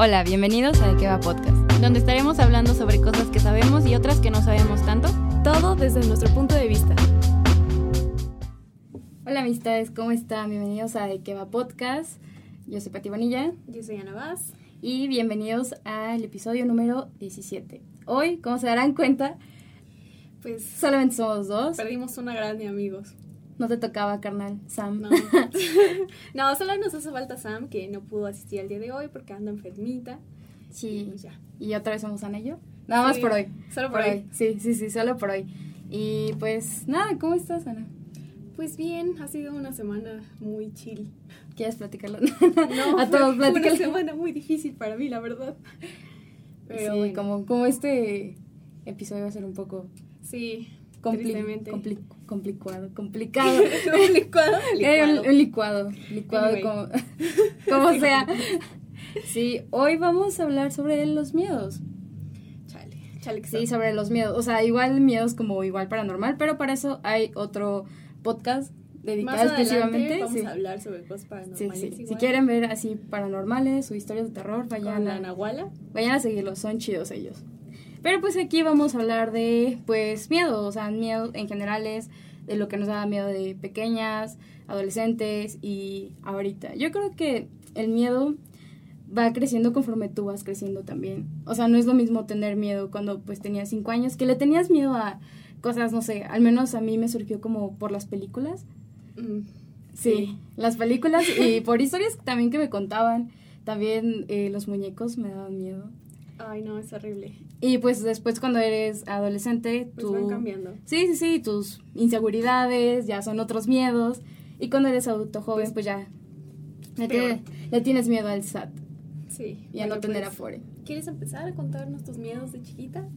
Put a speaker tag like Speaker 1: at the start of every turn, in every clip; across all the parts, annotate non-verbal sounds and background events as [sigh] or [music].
Speaker 1: Hola, bienvenidos a De qué va podcast,
Speaker 2: donde estaremos hablando sobre cosas que sabemos y otras que no sabemos tanto.
Speaker 3: Todo desde nuestro punto de vista.
Speaker 1: Hola amistades, ¿cómo están? Bienvenidos a De qué va podcast. Yo soy Pati Bonilla.
Speaker 3: Yo soy Ana Vaz.
Speaker 1: Y bienvenidos al episodio número 17. Hoy, como se darán cuenta,
Speaker 3: pues
Speaker 1: solamente somos dos.
Speaker 3: Perdimos una gran de amigos.
Speaker 1: No te tocaba, carnal, Sam.
Speaker 3: No. [laughs] no, solo nos hace falta Sam, que no pudo asistir al día de hoy porque anda enfermita.
Speaker 1: Sí.
Speaker 3: Y, pues ya.
Speaker 1: ¿Y otra vez somos Ana y yo? Nada más por hoy.
Speaker 3: Solo por, hoy.
Speaker 1: Sí, sí, sí, solo por hoy. Y pues nada, ¿cómo estás, Ana?
Speaker 3: Pues bien, ha sido una semana muy chill.
Speaker 1: ¿Quieres platicarlo? [laughs]
Speaker 3: No, a todos fue una semana muy difícil para mí, la verdad.
Speaker 1: Pero sí, como, como este episodio va a ser un poco...
Speaker 3: Sí,
Speaker 1: Compli compli complicado, [laughs] complicado. [laughs]
Speaker 3: licuado,
Speaker 1: licuado. un, licuado, licuado como, [laughs] como sea. Sí, hoy vamos a hablar sobre los miedos.
Speaker 3: Chale, chale que
Speaker 1: Sí, sobre los miedos. O sea, igual miedos como igual paranormal, pero para eso hay otro podcast dedicado
Speaker 3: Más
Speaker 1: exclusivamente.
Speaker 3: Vamos a hablar sobre cosas paranormales.
Speaker 1: Sí, sí. Si quieren ver así paranormales o historias de terror, vayan
Speaker 3: a la
Speaker 1: Vayan a seguirlos, son chidos ellos. Pero pues aquí vamos a hablar de, pues, miedo, o sea, miedo en general es de lo que nos da miedo de pequeñas, adolescentes y ahorita. Yo creo que el miedo va creciendo conforme tú vas creciendo también. O sea, no es lo mismo tener miedo cuando pues tenías cinco años, que le tenías miedo a cosas, no sé, al menos a mí me surgió como por las películas.
Speaker 3: Mm,
Speaker 1: sí, sí, las películas y [laughs] por historias también que me contaban. También eh, los muñecos me daban miedo.
Speaker 3: Ay, no, es horrible.
Speaker 1: Y pues después cuando eres adolescente,
Speaker 3: pues
Speaker 1: tú...
Speaker 3: van cambiando.
Speaker 1: Sí, sí, sí, tus inseguridades ya son otros miedos. Y cuando eres adulto joven, pues, pues ya le, le, tienes miedo al SAT.
Speaker 3: Sí.
Speaker 1: Y a no tener pues, afore.
Speaker 3: ¿Quieres empezar a contarnos tus miedos de chiquita?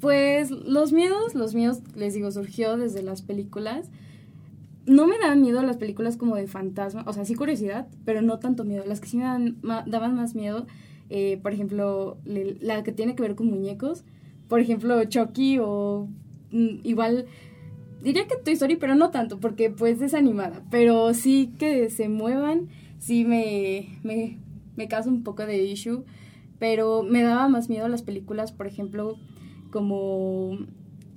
Speaker 1: Pues los miedos, los miedos, les digo, surgió desde las películas. No me daban miedo las películas como de fantasma, o sea, sí curiosidad, pero no tanto miedo. Las que sí me daban, daban más miedo eh, por ejemplo, la que tiene que ver con muñecos, por ejemplo, Chucky o mm, igual, diría que Toy Story, pero no tanto, porque pues es animada, pero sí que se muevan, sí me, me, me causa un poco de issue, pero me daba más miedo las películas, por ejemplo, como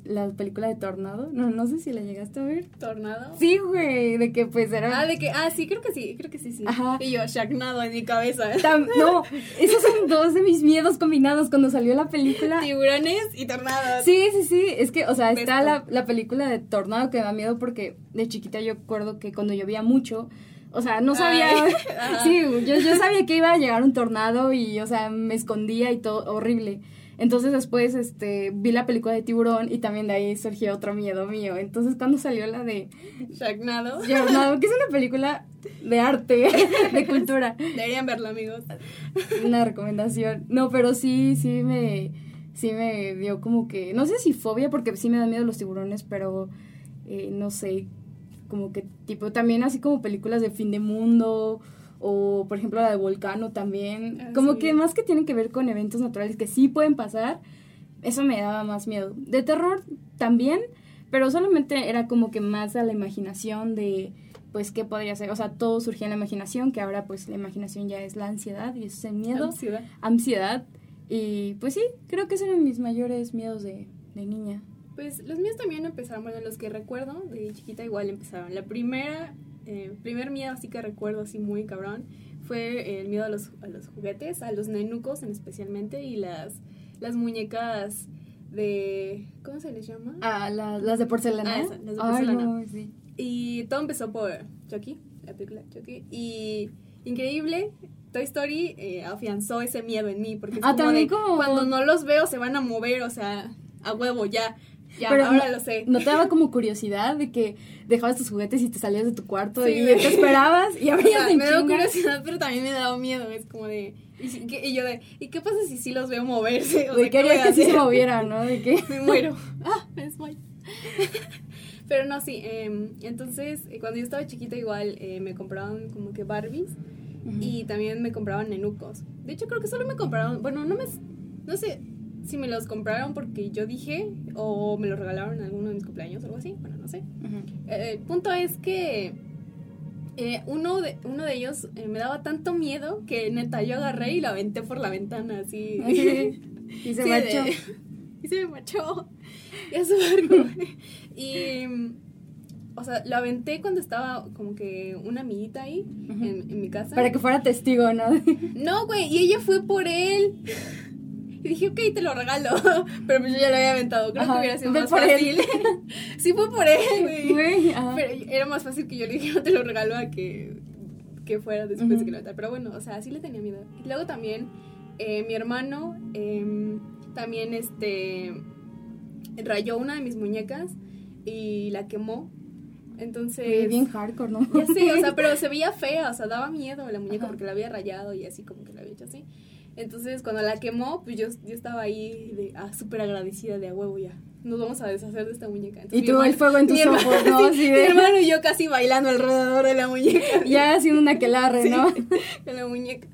Speaker 1: la película de Tornado. No, no sé si la llegaste a ver.
Speaker 3: ¿Tornado?
Speaker 1: Sí, güey, de que pues era...
Speaker 3: Ah, de que, ah, sí, creo que sí, creo que sí, sí.
Speaker 1: Ajá.
Speaker 3: Y yo, Shagnado en mi cabeza.
Speaker 1: no, esos son dos de mis miedos combinados cuando salió la película.
Speaker 3: Tiburones y tornados.
Speaker 1: Sí, sí, sí, es que, o sea, está la, la película de Tornado que me da miedo porque de chiquita yo recuerdo que cuando llovía mucho... O sea, no sabía. [laughs] sí, yo, yo sabía que iba a llegar un tornado y, o sea, me escondía y todo, horrible. Entonces después este, vi la película de Tiburón y también de ahí surgió otro miedo mío. Entonces cuando salió la de...
Speaker 3: Sharknado.
Speaker 1: Sharknado, que es una película de arte, [laughs] de cultura.
Speaker 3: Deberían verla, amigos.
Speaker 1: Una recomendación. No, pero sí, sí me, sí me dio como que... No sé si fobia, porque sí me da miedo los tiburones, pero eh, no sé, como que tipo también así como películas de fin de mundo o por ejemplo la de Volcano también,
Speaker 3: ah,
Speaker 1: como
Speaker 3: sí.
Speaker 1: que más que tienen que ver con eventos naturales que sí pueden pasar, eso me daba más miedo. De terror también, pero solamente era como que más a la imaginación de pues qué podría ser, o sea, todo surgía en la imaginación, que ahora pues la imaginación ya es la ansiedad y es el miedo,
Speaker 3: Ansiedad.
Speaker 1: ansiedad y pues sí, creo que esos eran mis mayores miedos de, de niña.
Speaker 3: Pues los míos también empezaron, bueno, los que recuerdo de chiquita igual empezaron. La primera eh, primer miedo así que recuerdo así muy cabrón fue el miedo a los, a los juguetes, a los nenucos en especialmente y las, las muñecas de... ¿Cómo se les llama?
Speaker 1: Ah, la, las de porcelana.
Speaker 3: Ah, esa, las de
Speaker 1: Ay,
Speaker 3: porcelana.
Speaker 1: no, sí.
Speaker 3: Y todo empezó por Chucky, la película Chucky. Y increíble, Toy Story eh, afianzó ese miedo en mí porque es
Speaker 1: Ah,
Speaker 3: como
Speaker 1: también
Speaker 3: de,
Speaker 1: como-
Speaker 3: cuando no los veo se van a mover, o sea, a huevo, ya. Ya,
Speaker 1: Pero
Speaker 3: ahora
Speaker 1: no-
Speaker 3: lo sé.
Speaker 1: ¿No te daba como curiosidad de que dejabas tus juguetes y te salías de tu cuarto
Speaker 3: Sí,
Speaker 1: y te esperabas y [laughs]
Speaker 3: O
Speaker 1: abrías
Speaker 3: sea,
Speaker 1: en
Speaker 3: me da
Speaker 1: chinga?
Speaker 3: curiosidad, pero también me da miedo. Es como de. Y, yo de. ¿Y qué pasa si sí los veo moverse? O sea, ¿qué voy
Speaker 1: querías
Speaker 3: a
Speaker 1: que sí se movieran, ¿no? De que...
Speaker 3: Me muero. [laughs] Ah, me desmayo. [laughs] Pero no, sí. em, entonces, eh, cuando yo estaba chiquita, igual eh, me compraban como que Barbies. Y también me compraban nenucos. De hecho, creo que solo me compraron. Bueno, no me. No sé si me los compraron porque yo dije. O me los regalaron en alguno de mis cumpleaños o algo así. Bueno, no sé. Eh, el punto es que Eh, uno, de, uno de ellos eh, me daba tanto miedo que neta yo agarré y lo aventé por la ventana así. [laughs]
Speaker 1: Y se
Speaker 3: Sí,
Speaker 1: marchó.
Speaker 3: de- [laughs] y se me machó. Y a su barco. y. O sea, lo aventé cuando estaba como que una amiguita ahí en, en mi casa.
Speaker 1: Para que fuera testigo, ¿no?
Speaker 3: No, güey, y ella fue por él. Y dije, ok, te lo regalo. [laughs] Pero pues yo ya lo había aventado. Creo
Speaker 1: Ajá,
Speaker 3: que hubiera sido más
Speaker 1: por él.
Speaker 3: fácil. [laughs] sí, fue por él, [laughs] güey. Pero era más fácil que yo le dijera, te lo regalo a que, que fuera después
Speaker 1: Ujú.
Speaker 3: de que lo aventara. Pero bueno, o sea, sí le tenía miedo. Y luego también, eh, mi hermano em, también este rayó una de mis muñecas y la quemó. Entonces.
Speaker 1: Bien hardcore, ¿no?
Speaker 3: Ya sé, o sea, pero se veía fea, o sea, daba miedo la muñeca
Speaker 1: Ajá.
Speaker 3: porque la había rayado y así como que la había hecho así. Entonces, cuando la quemó, pues yo, yo estaba ahí de, ah, súper agradecida de a huevo ya. Nos vamos a deshacer de esta muñeca. Entonces,
Speaker 1: Y tú el fuego en tus
Speaker 3: hermano-
Speaker 1: ojos, ¿no? [laughs]
Speaker 3: sí, Mi hermano y yo casi bailando alrededor de la muñeca. [laughs]
Speaker 1: Ya haciendo una aquelarre,
Speaker 3: Sí,
Speaker 1: ¿no? [laughs]
Speaker 3: de la muñeca.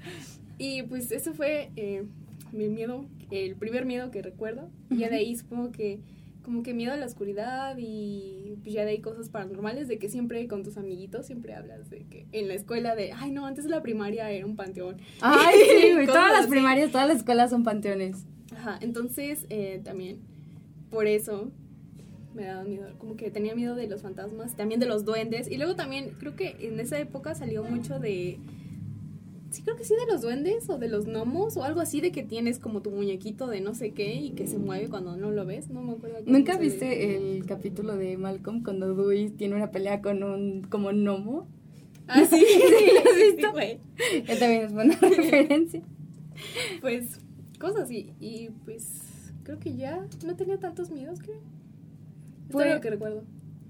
Speaker 3: Y pues eso fue eh, mi miedo, el primer miedo que recuerdo. Y de ahí supongo que como que miedo a la oscuridad y pues ya de ahí cosas paranormales de que siempre con tus amiguitos siempre hablas de que en la escuela de, ay no, antes de la primaria era un panteón. [laughs]
Speaker 1: Ay, sí, [laughs] güey. Todas las primarias, todas las escuelas son panteones.
Speaker 3: Ajá, entonces eh, también por eso me daba miedo, como que tenía miedo de los fantasmas, también de los duendes y luego también creo que en esa época salió mucho de sí creo que sí de los duendes o de los gnomos o algo así de que tienes como tu muñequito de no sé qué y que se mueve cuando no lo ves, no me acuerdo.
Speaker 1: ¿Nunca viste el capítulo de Malcolm cuando Dewey tiene una pelea con un como gnomo?
Speaker 3: Ah, sí, [laughs]
Speaker 1: ¿Sí lo has [laughs]
Speaker 3: sí,
Speaker 1: visto?
Speaker 3: güey.
Speaker 1: Él también es buena [laughs] referencia.
Speaker 3: Pues cosas así y pues creo que ya no tenía tantos miedos, creo. Esto
Speaker 1: Pues-
Speaker 3: es lo que recuerdo.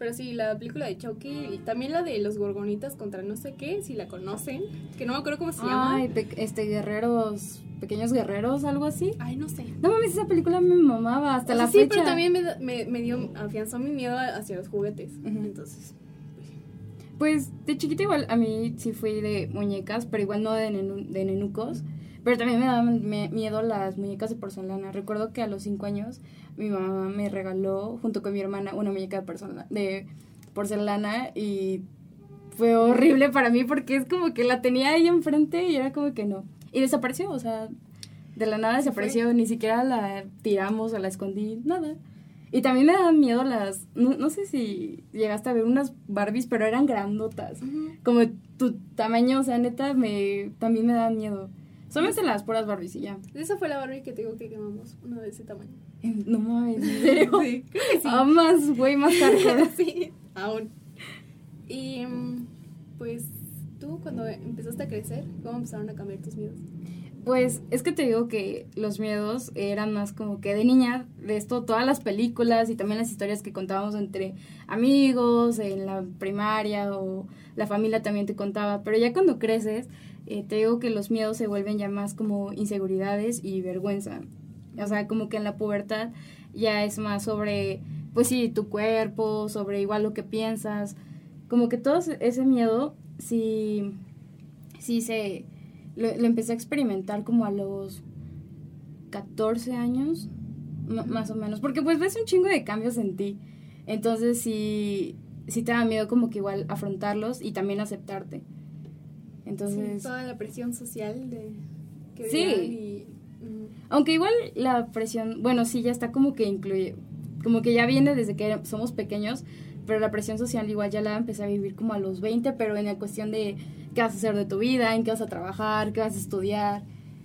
Speaker 3: Pero sí, la película de Chucky y también la de los gorgonitas contra no sé qué, si la conocen, que no me acuerdo cómo se llama.
Speaker 1: Ay, este guerreros, pequeños guerreros, algo así.
Speaker 3: Ay, no sé.
Speaker 1: No mames, esa película me mamaba hasta
Speaker 3: O
Speaker 1: la
Speaker 3: sí,
Speaker 1: fecha.
Speaker 3: pero también me, me, me dio, afianzó mi miedo hacia los juguetes.
Speaker 1: Ujú.
Speaker 3: Entonces,
Speaker 1: Pues de chiquita igual a mí sí fui de muñecas, pero igual no de, nenu- de nenucos. Pero también me daban miedo las muñecas de porcelana. Recuerdo que a los cinco años mi mamá me regaló, junto con mi hermana, una muñeca de, porcelana, de porcelana y fue horrible para mí porque es como que la tenía ahí enfrente y era como que no. Y desapareció, o sea, de la nada desapareció, ni siquiera la tiramos o la escondí, nada. Y también me daban miedo las, no, no sé si llegaste a ver unas Barbies, pero eran grandotas. Como tu tamaño, o sea, neta, me, también me daban miedo. Solamente las puras Barbies y ya.
Speaker 3: esa fue la Barbie que te digo que quemamos, una de ese tamaño.
Speaker 1: No mames. [laughs]
Speaker 3: Sí.
Speaker 1: Ah, más, güey, más hardcore. [laughs]
Speaker 3: sí, aún. Y mm, pues tú cuando empezaste a crecer, ¿cómo empezaron a cambiar tus miedos?
Speaker 1: Pues es que te digo que los miedos eran más como que de niña, de esto, todas las películas y también las historias que contábamos entre amigos, en la primaria o la familia también te contaba. Pero ya cuando creces, eh, te digo que los miedos se vuelven ya más como inseguridades y vergüenza. O sea, como que en la pubertad ya es más sobre, pues sí, tu cuerpo, sobre igual lo que piensas. Como que todo ese miedo, sí, sí se lo, lo empecé a experimentar como a los 14 años, más o menos, porque pues ves un chingo de cambios en ti. Entonces sí, sí te da miedo como que igual afrontarlos y también aceptarte. Entonces,
Speaker 3: Sí, toda la presión social de que
Speaker 1: Sí.
Speaker 3: y mm,
Speaker 1: aunque igual la presión, bueno, sí, ya está como que incluye, como que ya viene desde que somos pequeños, pero la presión social igual ya la empecé a vivir como a los 20, pero en la cuestión de qué vas a hacer de tu vida, en qué vas a trabajar, qué vas a estudiar.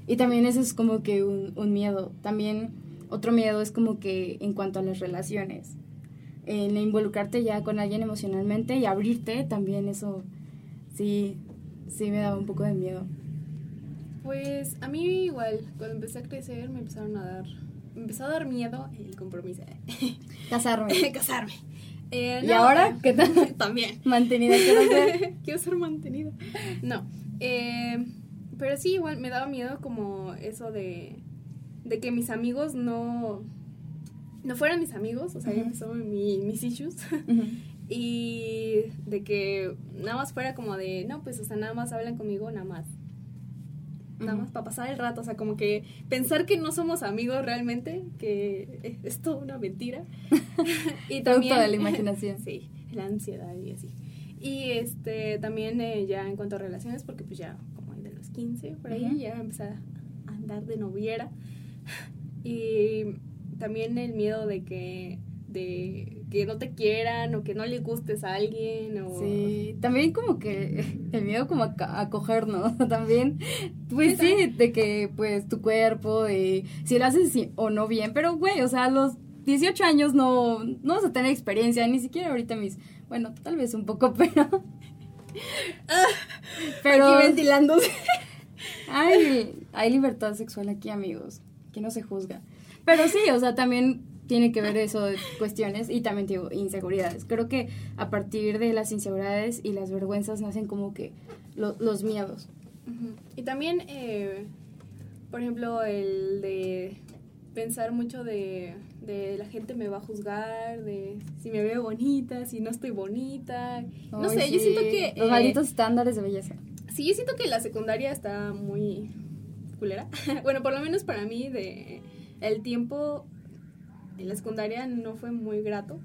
Speaker 1: Y también eso es como que un, un miedo. También otro miedo es como que en cuanto a las relaciones. En involucrarte ya con alguien emocionalmente y abrirte, también eso sí, sí me daba un poco de miedo.
Speaker 3: Pues a mí igual, cuando empecé a crecer me empezaron a dar, me empezó a dar miedo el compromiso, [laughs]
Speaker 1: Casarme. [laughs]
Speaker 3: casarme. Eh,
Speaker 1: ¿Y ahora
Speaker 3: eh, [laughs]
Speaker 1: qué tal?
Speaker 3: También.
Speaker 1: Mantenida quiero ser.
Speaker 3: Quiero ser mantenida. No. eh, pero sí, igual me daba miedo como eso de, de que mis amigos no, no fueran mis amigos. O sea, ya mi, mis issues. Y de que nada más fuera como de, no, pues, o sea, nada más hablan conmigo, nada más. Nada más para pasar el rato, o sea, como que pensar que no somos amigos realmente, que es, es toda una mentira. [laughs] [laughs] y
Speaker 1: Producto de la imaginación. [laughs]
Speaker 3: Sí, la ansiedad y así. Y este, también eh, ya en cuanto a relaciones, porque pues ya como de los 15, por ahí, ya empecé a andar de noviera. Y también el miedo de que, de que no te quieran o que no le gustes a alguien o...
Speaker 1: Sí, también como que [laughs] el miedo como a, a coger, ¿no? [laughs] También, pues sí, de que pues tu cuerpo, de si lo haces sí o no bien, pero güey, o sea, a los 18 años no, no vas a tener experiencia, ni siquiera ahorita mis, bueno, tal vez un poco, [laughs] pero... pero...
Speaker 3: Aquí ventilándose.
Speaker 1: Hay, hay libertad sexual aquí, amigos, que no se juzga. Pero sí, o sea, también tiene que ver eso de cuestiones y también digo inseguridades. Creo que a partir de las inseguridades y las vergüenzas nacen como que lo- los miedos.
Speaker 3: Y también, eh, por ejemplo, el de pensar mucho de, de la gente me va a juzgar, de si me veo bonita, si no estoy bonita. No sé, yo siento que...
Speaker 1: Los
Speaker 3: eh,
Speaker 1: malditos estándares de belleza.
Speaker 3: Sí, yo siento que la secundaria está muy culera. [laughs] bueno, por lo menos para mí, de el tiempo en la secundaria no fue muy grato.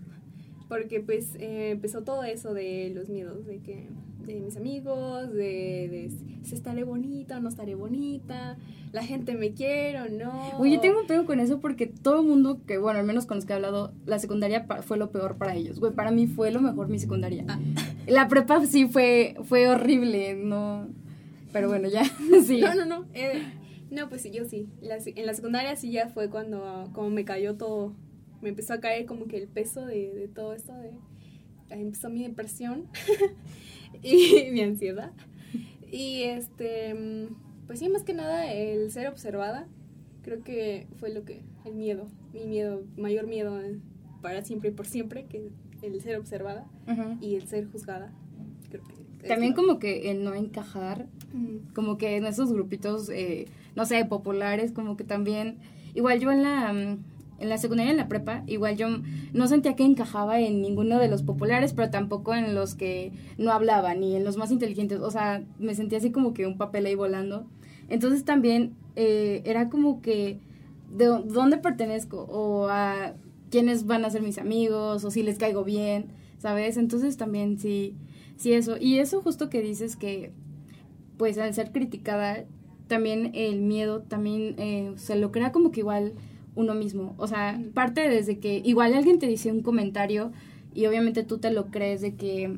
Speaker 3: Porque pues eh, empezó todo eso de los miedos, de que de mis amigos, de, de si estaré bonita o no estaré bonita, la gente me quiere o no.
Speaker 1: Oye, tengo un pedo con eso porque todo el mundo que, bueno, al menos con los que he hablado, la secundaria fue lo peor para ellos. Güey, para mí fue lo mejor mi secundaria.
Speaker 3: Ah.
Speaker 1: La prepa sí fue, fue horrible, no... Pero bueno, ya, [laughs] sí.
Speaker 3: No, no, no. eh, no, pues sí, yo sí. La en la secundaria sí ya fue cuando como me cayó todo. Me empezó a caer como que el peso de, de todo esto. De, ahí empezó mi depresión [laughs] y mi ansiedad. Y este, pues sí, más que nada el ser observada. Creo que fue lo que, el miedo, mi miedo, mayor miedo para siempre y por siempre, que el ser observada y el ser juzgada. Creo que es
Speaker 1: También como que el no encajar. Como que en esos grupitos, eh, no sé, populares, como que también, igual yo en la, mm, en la secundaria, en la prepa, igual yo no sentía que encajaba en ninguno de los populares, pero tampoco en los que no hablaban, ni en los más inteligentes, o sea, me sentía así como que un papel ahí volando. Entonces también eh, era como que, ¿de dó- dónde pertenezco? O a quiénes van a ser mis amigos, o si les caigo bien, ¿sabes? Entonces también sí, sí eso. Y eso justo que dices que, pues al ser criticada, también el miedo también eh, se lo crea como que igual uno mismo. O sea, parte desde que igual alguien te dice un comentario y obviamente tú te lo crees de que,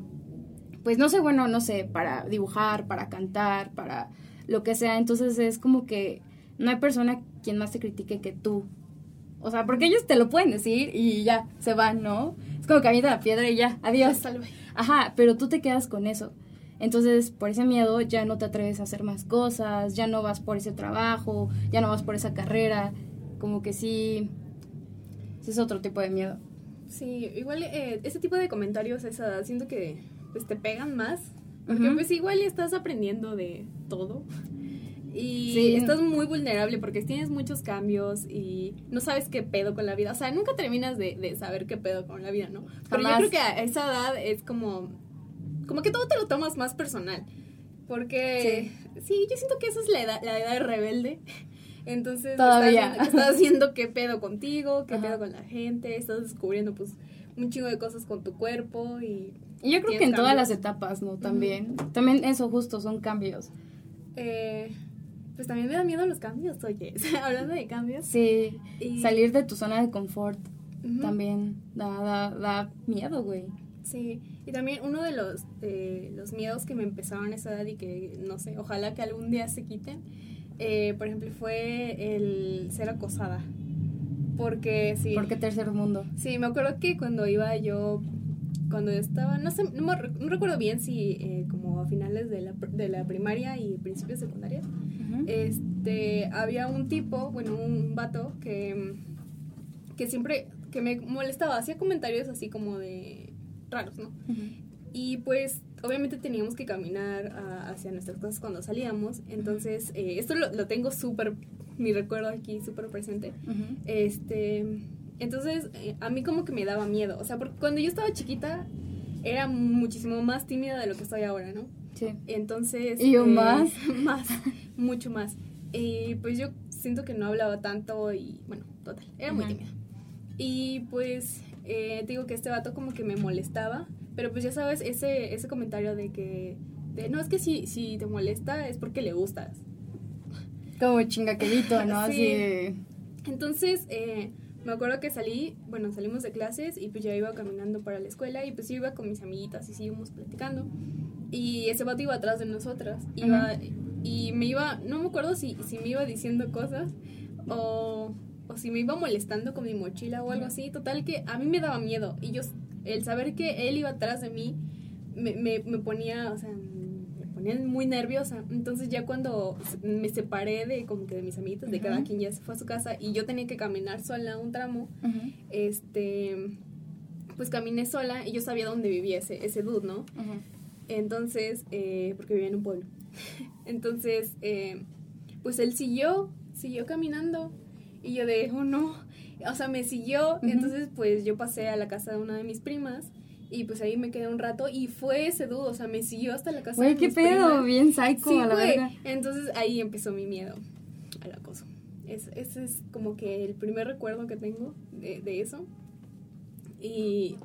Speaker 1: pues no sé, bueno, no sé, para dibujar, para cantar, para lo que sea. Entonces es como que no hay persona quien más te critique que tú. O sea, porque ellos te lo pueden decir y ya, se van, ¿no? Es como que avienta la piedra y ya, adiós. Ajá, pero tú te quedas con eso. Entonces, por ese miedo ya no te atreves a hacer más cosas, ya no vas por ese trabajo, ya no vas por esa carrera. Como que sí, sí es otro tipo de miedo.
Speaker 3: Sí, igual eh, ese tipo de comentarios a esa edad siento que pues te pegan más. Porque pues igual estás aprendiendo de todo. Y
Speaker 1: Sí.
Speaker 3: estás muy vulnerable porque tienes muchos cambios y no sabes qué pedo con la vida. O sea, nunca terminas de, de saber qué pedo con la vida, ¿no? Pero yo creo que a esa edad es como... Como que todo te lo tomas más personal. Porque sí, yo siento que esa es la edad, la edad rebelde. [laughs] Entonces,
Speaker 1: Todavía.
Speaker 3: Estás, estás haciendo qué pedo contigo, qué
Speaker 1: Ajá.
Speaker 3: pedo con la gente, estás descubriendo pues un chingo de cosas con tu cuerpo y
Speaker 1: Y yo creo que en todas las etapas, ¿no? También. También eso justo, son cambios.
Speaker 3: eh, pues también me da miedo los cambios, oye, [laughs] hablando de cambios.
Speaker 1: Sí,
Speaker 3: Y-
Speaker 1: salir de tu zona de confort también da, da, da miedo, güey.
Speaker 3: Sí, y también uno de los, de los miedos que me empezaron a esa edad y que, no sé, ojalá que algún día se quiten, eh, por ejemplo, fue el ser acosada. Porque sí.
Speaker 1: Porque tercer mundo.
Speaker 3: Sí, me acuerdo que cuando iba yo, cuando estaba, no sé, no, me no recuerdo bien si eh, como a finales de la, de la primaria y principios de secundaria, este, había un tipo, bueno, un vato que, que siempre, que me molestaba, hacía comentarios así como de raros, ¿no?
Speaker 1: Ujú.
Speaker 3: Y pues obviamente teníamos que caminar a- hacia nuestras casas cuando salíamos, entonces eh, esto lo, lo tengo súper, mi recuerdo aquí súper presente.
Speaker 1: Ujú.
Speaker 3: Este, entonces eh, a mí como que me daba miedo, o sea, porque cuando yo estaba chiquita era muchísimo más tímida de lo que estoy ahora, ¿no?
Speaker 1: Sí.
Speaker 3: Entonces...
Speaker 1: ¿Y yo
Speaker 3: eh,
Speaker 1: más? [laughs]
Speaker 3: Más, mucho más. Pues yo siento que no hablaba tanto y bueno, total, era muy
Speaker 1: Ajá.
Speaker 3: tímida. Y pues eh, te digo que este vato como que me molestaba Pero pues ya sabes, ese, ese comentario de que, de, no, es que si, si te molesta es porque le gustas.
Speaker 1: Como chingaquelito, [laughs] ¿no?
Speaker 3: Sí.
Speaker 1: Así.
Speaker 3: Entonces, eh, me acuerdo que salí, bueno, salimos de clases y pues ya iba caminando para la escuela y pues yo iba con mis amiguitas y seguimos platicando. Y ese vato iba atrás de nosotras. Iba, Y me iba, no me acuerdo si, si me iba diciendo cosas o, o si me iba molestando con mi mochila o algo así. Total que a mí me daba miedo. Y yo, el saber que él iba atrás de mí, me, me, me ponía, o sea, me ponía muy nerviosa. Entonces ya cuando me separé de como que de mis amiguitas, de cada quien ya se fue a su casa y yo tenía que caminar sola un tramo, este, pues caminé sola y yo sabía dónde vivía ese, ese dude, ¿no? Entonces, eh, porque vivía en un pueblo. [laughs] Entonces, eh, pues él siguió, siguió caminando y yo de, oh no, o sea, me siguió. Entonces, pues yo pasé a la casa de una de mis primas y pues ahí me quedé un rato y fue ese dudo, o sea, me siguió hasta la casa
Speaker 1: Güey,
Speaker 3: de
Speaker 1: qué
Speaker 3: mis
Speaker 1: pedo,
Speaker 3: primas.
Speaker 1: bien psycho
Speaker 3: Sí,
Speaker 1: a la verga.
Speaker 3: Entonces ahí empezó mi miedo al acoso. Es, ese es como que el primer recuerdo que tengo de, de eso. Y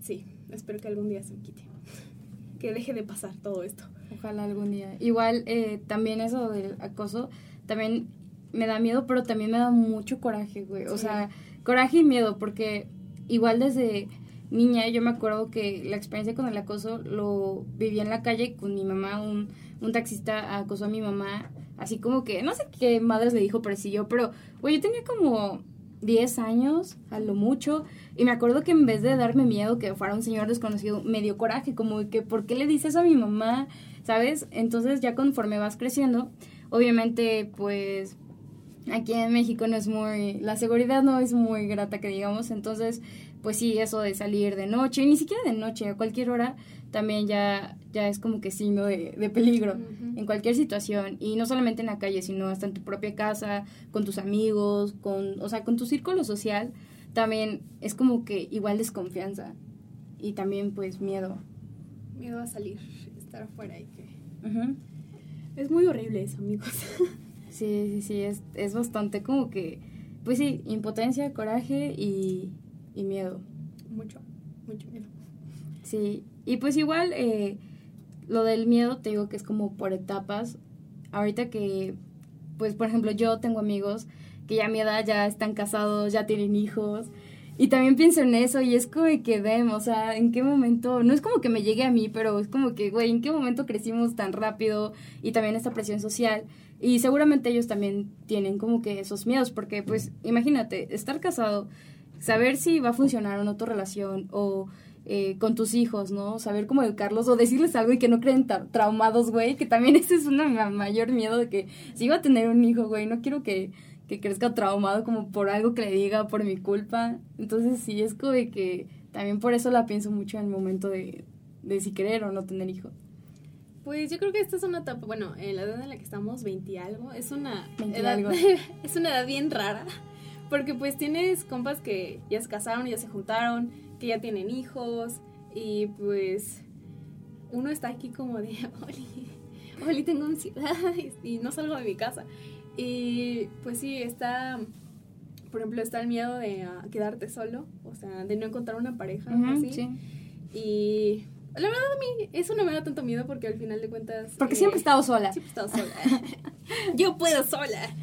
Speaker 3: sí, espero que algún día se me quite. [laughs] Que deje de pasar todo esto.
Speaker 1: Ojalá algún día. Igual, eh, también eso del acoso, también me da miedo, pero también me da mucho coraje, güey. O
Speaker 3: Sí.
Speaker 1: sea, coraje y miedo, porque igual desde niña yo me acuerdo que la experiencia con el acoso lo viví en la calle con mi mamá, un, un taxista acosó a mi mamá, así como que, no sé qué madres le dijo, pero siguió, pero, güey, yo tenía como 10 años, a lo mucho, y me acuerdo que en vez de darme miedo que fuera un señor desconocido, me dio coraje, como que, ¿por qué le dices a mi mamá? ¿Sabes? Entonces ya conforme vas creciendo, obviamente, pues, aquí en México no es muy, la seguridad no es muy grata que digamos, entonces, pues sí, eso de salir de noche, ni siquiera de noche, a cualquier hora, también ya, ya es como que signo de, de peligro
Speaker 3: Ujú.
Speaker 1: en cualquier situación y no solamente en la calle, sino hasta en tu propia casa, con tus amigos, con, o sea, con tu círculo social, también es como que igual desconfianza y también pues miedo.
Speaker 3: Miedo a salir, estar afuera y que... Es muy horrible eso, amigos. [laughs]
Speaker 1: Sí, sí, sí, es, es bastante como que, pues sí, impotencia, coraje y, y miedo.
Speaker 3: mucho, mucho miedo.
Speaker 1: Sí, y pues igual eh, lo del miedo te digo que es como por etapas. Ahorita que, pues por ejemplo, yo tengo amigos que ya a mi edad ya están casados, ya tienen hijos. Y también pienso en eso y es como que dem, o sea, en qué momento, no es como que me llegue a mí, pero es como que, güey, en qué momento crecimos tan rápido y también esta presión social. Y seguramente ellos también tienen como que esos miedos, porque pues imagínate, estar casado, saber si va a funcionar o no tu relación o eh, con tus hijos, ¿no? Saber cómo educarlos o decirles algo y que no creen tra- traumados, güey, que también [laughs] ese es un mayor miedo de que si iba a tener un hijo, güey, no quiero que, que crezca traumado como por algo que le diga, por mi culpa. Entonces sí, es como de que también por eso la pienso mucho en el momento de, de si querer o no tener hijos.
Speaker 3: Pues yo creo que esta es una etapa, bueno, en la edad en la que estamos, 20 y algo, es una
Speaker 1: 20 y
Speaker 3: edad,
Speaker 1: algo. [laughs]
Speaker 3: es una edad bien rara, porque pues tienes compas que ya se casaron, ya se juntaron, que ya tienen hijos, y pues uno está aquí como de, [laughs] Oli, Oli, tengo ansiedad y no salgo de mi casa. Y pues sí, está, por ejemplo, está el miedo de ah, quedarte solo, o sea, de no encontrar una pareja, así.
Speaker 1: sí.
Speaker 3: Y la verdad a mí eso no me da tanto miedo porque al final de cuentas...
Speaker 1: Porque
Speaker 3: eh,
Speaker 1: siempre he estado sola.
Speaker 3: Siempre he estado sola. [laughs] Yo puedo sola.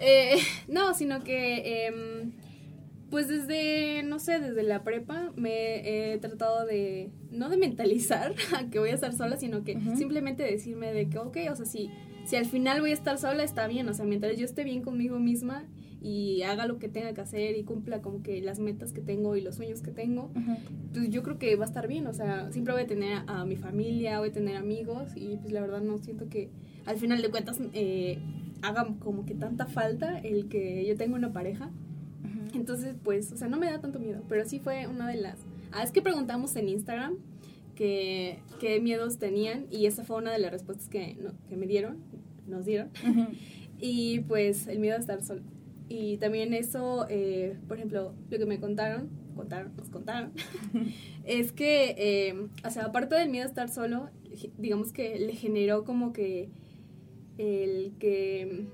Speaker 3: Eh, no, sino que... em, pues desde, no sé, desde la prepa me he tratado de, no de mentalizar [laughs] a que voy a estar sola, sino que simplemente decirme de que, ok, o sea, si, si al final voy a estar sola, está bien, o sea, mientras yo esté bien conmigo misma y haga lo que tenga que hacer y cumpla como que las metas que tengo y los sueños que tengo, pues yo creo que va a estar bien, o sea, siempre voy a tener a, mi familia, voy a tener amigos y pues la verdad no siento que al final de cuentas eh, haga como que tanta falta el que yo tenga una pareja. Entonces, pues, o sea, no me da tanto miedo, pero sí fue una de las... Ah, es que preguntamos en Instagram que, qué miedos tenían y esa fue una de las respuestas que, no- que me dieron, nos dieron. Y pues el miedo a estar solo. Y también eso, eh, por ejemplo, lo que me contaron, contaron, nos contaron, [laughs] es que, eh, o sea, aparte del miedo a estar solo, digamos que le generó como que el que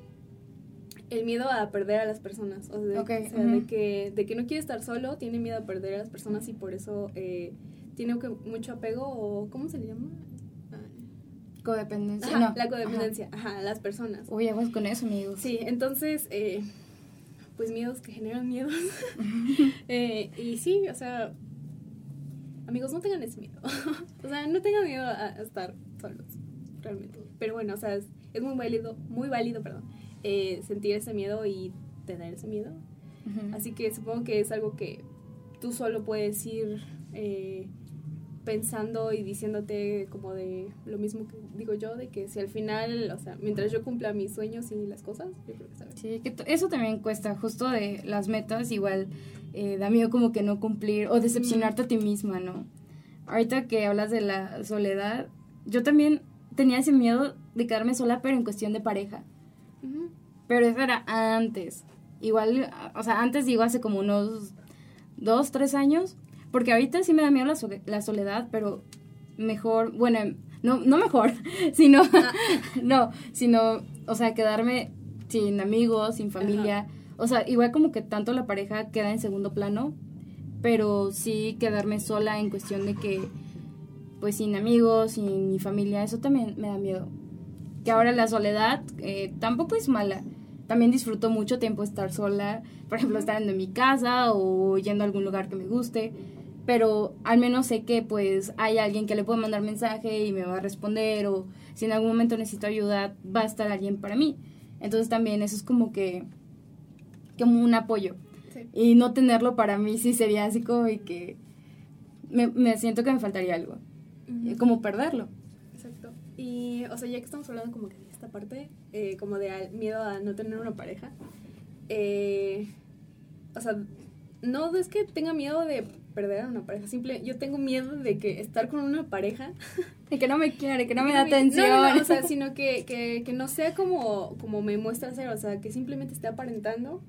Speaker 3: el miedo a perder a las personas, o, sea, de que de que no quiere estar solo, tiene miedo a perder a las personas y por eso eh, tiene que- mucho apego o ¿cómo se le llama?
Speaker 1: Codependencia.
Speaker 3: Ajá,
Speaker 1: no.
Speaker 3: la codependencia, ajá. las personas.
Speaker 1: Uy, aguas con eso, amigos.
Speaker 3: Sí, entonces, eh, pues miedos que generan miedos. [laughs] Eh, y sí, o sea, amigos, no tengan ese miedo. [laughs] o sea, no tengan miedo a, a estar solos, realmente. Pero bueno, o sea, es, es muy válido, muy válido, perdón, eh, sentir ese miedo y tener ese miedo. Así que supongo que es algo que tú solo puedes ir eh, pensando y diciéndote como de lo mismo que digo yo, de que si al final, o sea, mientras yo cumpla mis sueños y las cosas, yo creo que bien.
Speaker 1: Sí, que eso también cuesta, justo de las metas, igual eh, da miedo como que no cumplir o decepcionarte a ti misma, ¿no? Ahorita que hablas de la soledad, yo también tenía ese miedo de quedarme sola, pero en cuestión de pareja.
Speaker 3: Ujú.
Speaker 1: Pero eso era antes. Igual, o sea, antes digo hace como unos dos, tres años, porque ahorita sí me da miedo la, sole- la soledad, pero mejor, bueno, no, no mejor, [laughs] sino, no, sino, o sea, quedarme sin amigos, sin familia, o sea, igual como que tanto la pareja queda en segundo plano, pero sí quedarme sola en cuestión de que, pues sin amigos, sin mi familia, eso también me da miedo. Que ahora la soledad eh, tampoco es mala. También disfruto mucho tiempo estar sola, por ejemplo, estando en mi casa o yendo a algún lugar que me guste, pero al menos sé que pues hay alguien que le puedo mandar mensaje y me va a responder o si en algún momento necesito ayuda va a estar alguien para mí. Entonces también eso es como que como un apoyo.
Speaker 3: Sí.
Speaker 1: Y no tenerlo para mí sí sería así como de que me, me siento que me faltaría algo, eh, como perderlo.
Speaker 3: Exacto. Y, o sea, ya que estamos hablando como que de esta parte, eh, como de al- miedo a no tener una pareja, eh, o sea, no es que tenga miedo de perder a una pareja, simple, yo tengo miedo de que estar con una pareja [laughs]
Speaker 1: Y que no me quiere, que no me da
Speaker 3: No, no,
Speaker 1: atención.
Speaker 3: No, no, o sea, [laughs] sino que, que, que no sea como, como me muestra ser, o sea, que simplemente esté aparentando.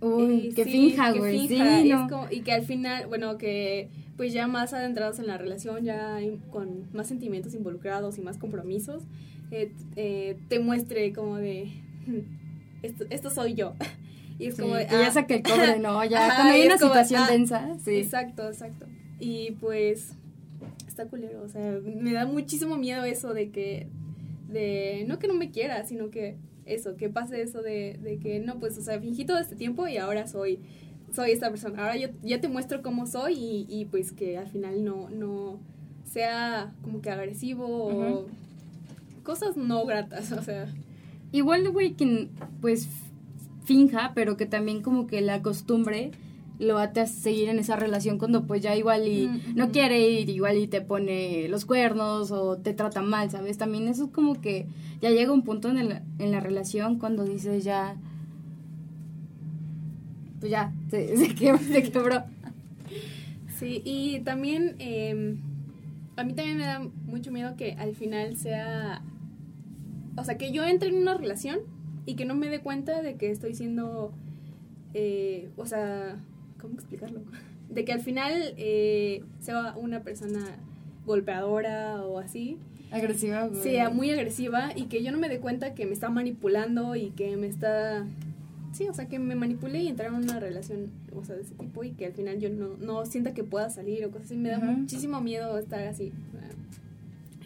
Speaker 1: Uy,
Speaker 3: Eh,
Speaker 1: que
Speaker 3: sí,
Speaker 1: finja,
Speaker 3: que
Speaker 1: güey.
Speaker 3: finja,
Speaker 1: Sí,
Speaker 3: y,
Speaker 1: no.
Speaker 3: como- y que al final, bueno, que pues ya más adentrados en la relación, ya con más sentimientos involucrados y más compromisos, eh, eh, te muestre como de, "Hmm, [laughs] esto, esto soy yo. Y es
Speaker 1: Sí,
Speaker 3: como de,
Speaker 1: que ya
Speaker 3: "Ah".
Speaker 1: saque el cobre, ¿no? [laughs] Ya
Speaker 3: Ajá,
Speaker 1: cuando hay una
Speaker 3: como,
Speaker 1: situación
Speaker 3: "Ah".
Speaker 1: densa, sí.
Speaker 3: Exacto, exacto. Y pues está culero, o sea, me da muchísimo miedo eso de que, de, no que no me quiera, sino que eso, que pase eso de, de que no, pues, o sea, fingí todo este tiempo y ahora soy, soy esta persona. Ahora yo ya te muestro cómo soy y, y pues que al final no, no sea como que agresivo o
Speaker 1: Ujú.
Speaker 3: cosas no gratas, [laughs] o sea.
Speaker 1: Igual, güey, que pues finja, pero que también como que la costumbre lo ate a seguir en esa relación cuando pues ya igual y no quiere ir, igual y te pone los cuernos o te trata mal, ¿sabes? También eso es como que ya llega un punto en, el- en la relación cuando dices ya, pues ya, [laughs] se, se quebró. Se quebró.
Speaker 3: Sí, y también eh, a mí también me da mucho miedo que al final sea, o sea, que yo entre en una relación y que no me dé cuenta de que estoy siendo, eh, o sea, ¿cómo explicarlo? [laughs] De que al final eh, sea una persona golpeadora o así,
Speaker 1: Agresiva, güey.
Speaker 3: sea muy agresiva y que yo no me dé cuenta que me está manipulando y que me está sí o sea que me manipule y entrar en una relación o sea de ese tipo y que al final yo no, no sienta que pueda salir o cosas así me da muchísimo miedo estar así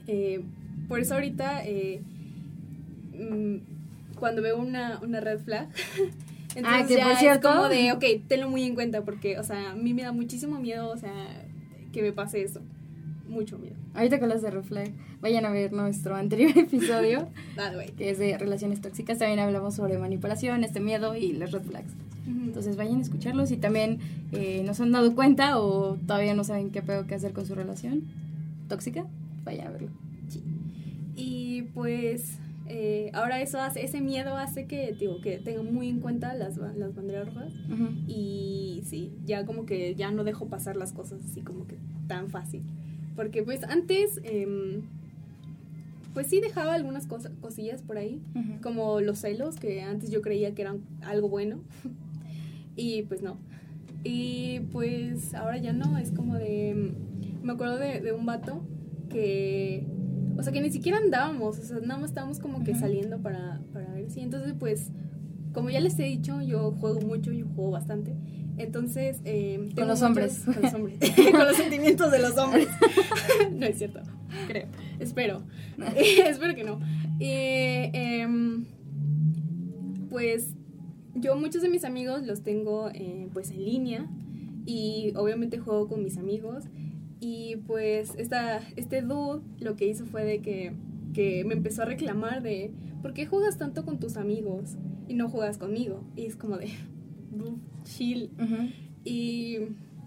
Speaker 3: eh, por eso ahorita eh, mm, cuando veo una, una red flag [laughs] entonces
Speaker 1: Ah, que
Speaker 3: ya
Speaker 1: por
Speaker 3: es
Speaker 1: cierto-
Speaker 3: como de ok tenlo muy en cuenta porque o sea a mí me da muchísimo miedo o sea que me pase eso mucho miedo
Speaker 1: Ahorita que hablas de Reflag, vayan a ver nuestro anterior [laughs] episodio, que es de relaciones tóxicas. También hablamos sobre manipulación, este miedo y los red flags.
Speaker 3: Ujú.
Speaker 1: Entonces vayan a escucharlos y también eh, no se han dado cuenta o todavía no saben qué pedo que hacer con su relación tóxica, vayan a verlo.
Speaker 3: Y pues eh, ahora eso hace, ese miedo hace que, digo, que tenga muy en cuenta las, las banderas rojas. Y sí, ya como que ya no dejo pasar las cosas así como que tan fácil. Porque pues antes, em, pues sí dejaba algunas cosas, cosillas por ahí, como los celos, que antes yo creía que eran algo bueno. [laughs] y pues no. Y pues ahora ya no, es como de... Me acuerdo de, de un vato que... O sea, que ni siquiera andábamos, o sea, nada más estábamos como que saliendo para, para ver si. Entonces, pues, como ya les he dicho, yo juego mucho, yo juego bastante. Entonces, eh,
Speaker 1: Con los
Speaker 3: muchos-
Speaker 1: hombres. [laughs]
Speaker 3: Con los hombres. [laughs] con los sentimientos de los hombres. [laughs] no es cierto, creo. Espero. Espero que no. Eh, pues yo muchos de mis amigos los tengo eh, pues en línea y obviamente juego con mis amigos y pues esta, este dude lo que hizo fue de que, que me empezó a reclamar de ¿por qué juegas tanto con tus amigos y no juegas conmigo? Y es como de "Bro, chill y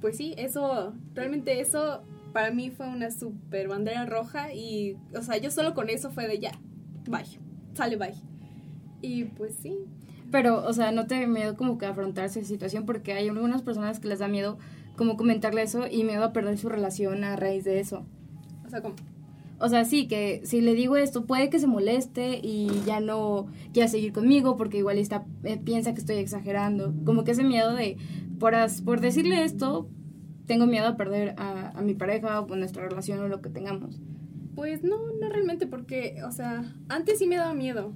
Speaker 3: pues sí, eso, realmente eso para mí fue una super bandera roja y, o sea, yo solo con eso fue de ya, bye, sale bye. Y pues sí,
Speaker 1: Pero, o sea, no te da miedo como que afrontar esa situación porque hay algunas personas que les da miedo como comentarle eso y miedo a perder su relación a raíz de eso.
Speaker 3: o sea, como,
Speaker 1: O sea, sí, que si le digo esto puede que se moleste y ya no quiera seguir conmigo porque igual está, eh, piensa que estoy exagerando. Como que ese miedo de, por, as- por decirle esto, tengo miedo a perder a, a mi pareja o nuestra relación o lo que tengamos.
Speaker 3: Pues no, no realmente porque, o sea, antes sí me daba miedo.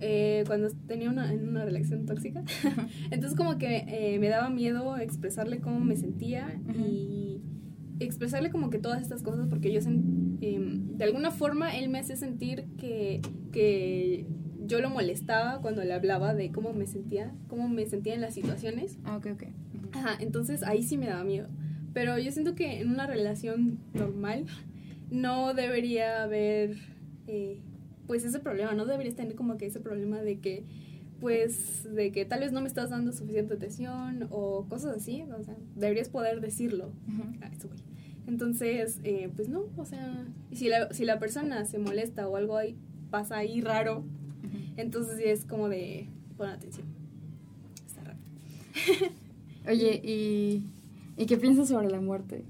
Speaker 3: eh, cuando tenía una, en una relación tóxica. [laughs] Entonces como que eh, me daba miedo expresarle cómo me sentía y expresarle como que todas estas cosas porque yo em, de alguna forma él me hace sentir que, que yo lo molestaba cuando le hablaba de cómo me sentía, cómo me sentía en las situaciones.
Speaker 1: Ah, ok, ok.
Speaker 3: Ajá, entonces ahí sí me daba miedo. Pero yo siento que en una relación normal no debería haber, eh, pues ese problema, no deberías tener como que ese problema de que, pues, de que tal vez no me estás dando suficiente atención o cosas así, o sea, deberías poder decirlo. Ah, eso. Entonces, eh, pues no, o sea, si la, si la persona se molesta o algo ahí pasa ahí raro, entonces es como de, pon atención. Está raro.
Speaker 1: Oye, ¿y, ¿y qué piensas sobre la muerte?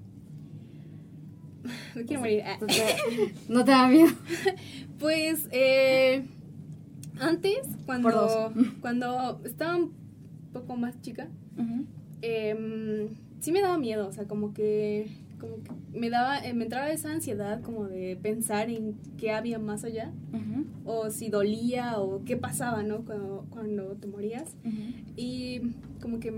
Speaker 3: Me quiero morir. Ah.
Speaker 1: ¿No te, ¿no te da miedo? [laughs]
Speaker 3: Pues eh, antes, cuando, cuando estaba un poco más chica, em, sí me daba miedo, o sea, como que, como que me daba, eh, me entraba esa ansiedad como de pensar en qué había más allá, o si dolía, o qué pasaba, ¿no? Cuando, cuando te morías. Y como que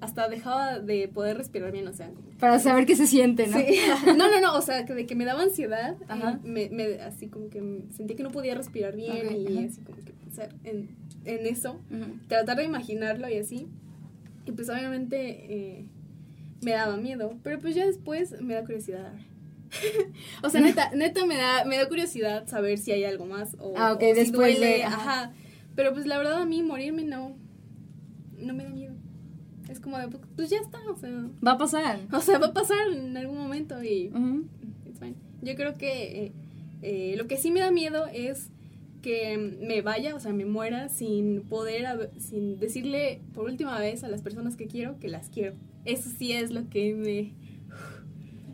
Speaker 3: hasta dejaba de poder respirar bien, o sea, como
Speaker 1: Para saber qué se siente, ¿no?
Speaker 3: Sí. [laughs] No, no, no, o sea, que de que me daba ansiedad,
Speaker 1: Ajá.
Speaker 3: eh, me, me- así como que sentí que no podía respirar bien y
Speaker 1: ajá.
Speaker 3: así como que pensar en, en eso, tratar de imaginarlo y así. Y pues obviamente eh, me daba miedo, pero pues ya después me da curiosidad [laughs] o sea, neta, [laughs] neta me da, me da curiosidad saber si hay algo más o,
Speaker 1: Ah, ok,
Speaker 3: o si duele,
Speaker 1: de- ajá.
Speaker 3: ajá. Pero pues la verdad a mí morirme no, no me da miedo. Es como de, pues ya está, o sea,
Speaker 1: Va a pasar.
Speaker 3: o sea, va a pasar en algún momento y
Speaker 1: Ujú.
Speaker 3: it's fine. Yo creo que eh, eh, lo que sí me da miedo es que me vaya, o sea, me muera sin poder, sin decirle por última vez a las personas que quiero que las quiero. Eso sí es lo que me...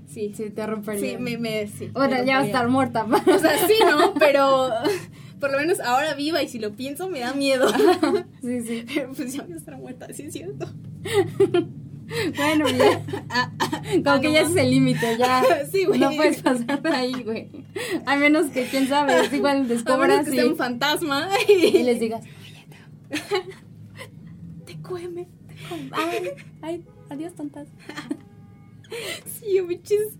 Speaker 3: Sí,
Speaker 1: Sí, te rompería.
Speaker 3: sí, me... me sí,
Speaker 1: Bueno,
Speaker 3: me
Speaker 1: ya va a estar muerta.
Speaker 3: O sea, sí, ¿no? Pero [laughs] por lo menos ahora viva y si lo pienso me da miedo. [laughs]
Speaker 1: sí, sí. [laughs]
Speaker 3: Pero pues ya voy a estar muerta, sí es cierto. [laughs]
Speaker 1: Bueno, ya. Como
Speaker 3: Ah,
Speaker 1: que ya ese es el límite, ya. [laughs]
Speaker 3: Sí, güey.
Speaker 1: No puedes pasar de ahí, güey. A menos que, quién sabe, es igual [laughs]
Speaker 3: A menos
Speaker 1: descubras
Speaker 3: que
Speaker 1: y,
Speaker 3: sea un fantasma
Speaker 1: y les digas,
Speaker 3: te cueme.
Speaker 1: ay, ay, adiós, tontas.
Speaker 3: Sí, bichis.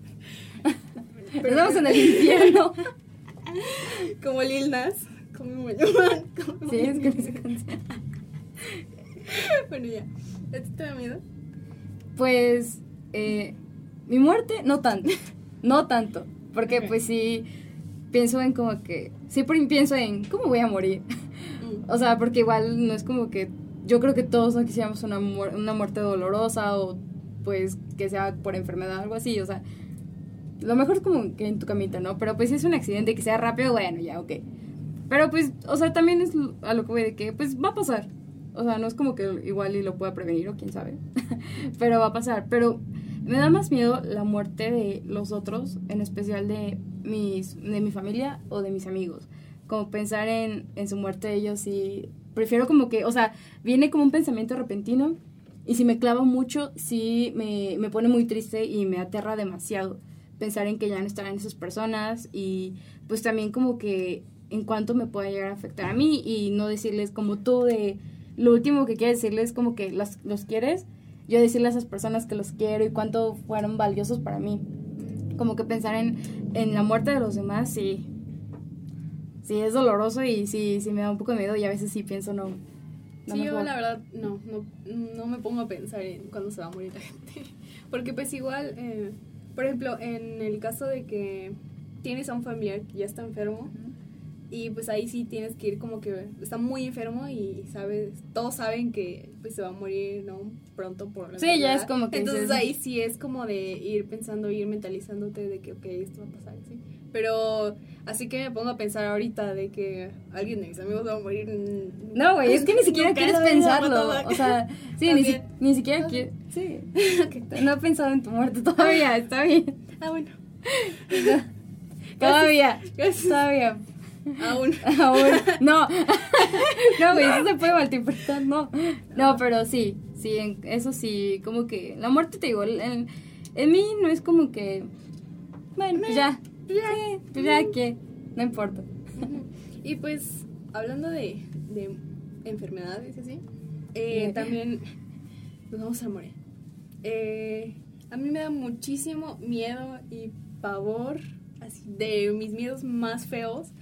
Speaker 1: Estamos en el infierno.
Speaker 3: Como Lil Nas. Como me llaman. Como
Speaker 1: Sí, es que no se canción.
Speaker 3: Bueno, ya. ¿A ti te da miedo?
Speaker 1: Pues, eh, mi muerte, no tanto. [laughs] No tanto. Porque, pues sí, pienso en como que. Siempre pienso en cómo voy a morir. O sea, porque igual no es como que. Yo creo que todos no quisiéramos una, muer- una muerte dolorosa o pues que sea por enfermedad o algo así. O sea, lo mejor es como que en tu camita, ¿no? Pero pues si es un accidente que sea rápido, bueno, ya, ok. Pero pues, o sea, también es a lo que voy de que pues va a pasar. O sea, no es como que igual y lo pueda prevenir o quién sabe. [laughs] Pero va a pasar. Pero me da más miedo la muerte de los otros, en especial de, mis, de mi familia o de mis amigos. Como pensar en, en su muerte ellos y prefiero como que, o sea, viene como un pensamiento repentino y si me clavo mucho, sí me, me pone muy triste y me aterra demasiado pensar en que ya no estarán esas personas y pues también como que en cuanto me pueda llegar a afectar a mí y no decirles como tú de lo último que quieres decirles como que las, los quieres yo decirle a esas personas que los quiero y cuánto fueron valiosos para mí. Como que pensar en, en la muerte de los demás, sí. Sí, es doloroso y sí, sí me da un poco de miedo y a veces sí pienso, no. no
Speaker 3: sí, yo la verdad no, no, no me pongo a pensar en cuándo se va a morir la gente. [laughs] Porque pues igual, eh, por ejemplo, en el caso de que tienes a un familiar que ya está enfermo, y pues ahí sí tienes que ir como que está muy enfermo y sabes, todos saben que pues se va a morir, ¿no? Pronto por la
Speaker 1: Sí, ya es como que
Speaker 3: Entonces ahí sí es como de ir pensando, ir mentalizándote de que, ok, esto va a pasar, ¿sí? Pero así que me pongo a pensar ahorita de que alguien de mis amigos va a morir. mm,
Speaker 1: No, güey, es que ni siquiera quieres pensarlo. O sea, sí, ni, si- ni siquiera quieres. Sí. [laughs] No he pensado en tu muerte todavía, está bien.
Speaker 3: Ah, bueno. [laughs]
Speaker 1: Todavía. Todavía.
Speaker 3: Aún. [laughs]
Speaker 1: Aún. No. [laughs] No, güey, eso se puede malinterpretar, no. No, pero sí, sí, eso sí, como que la muerte te digo, en, en mí no es como que. Bueno, pues ya.
Speaker 3: Ya.
Speaker 1: Sí, pues ya que. No importa.
Speaker 3: Y pues, hablando de, de enfermedades así, eh, también nos vamos a morir. Eh, a mí me da muchísimo miedo y pavor, así, de mis miedos más feos,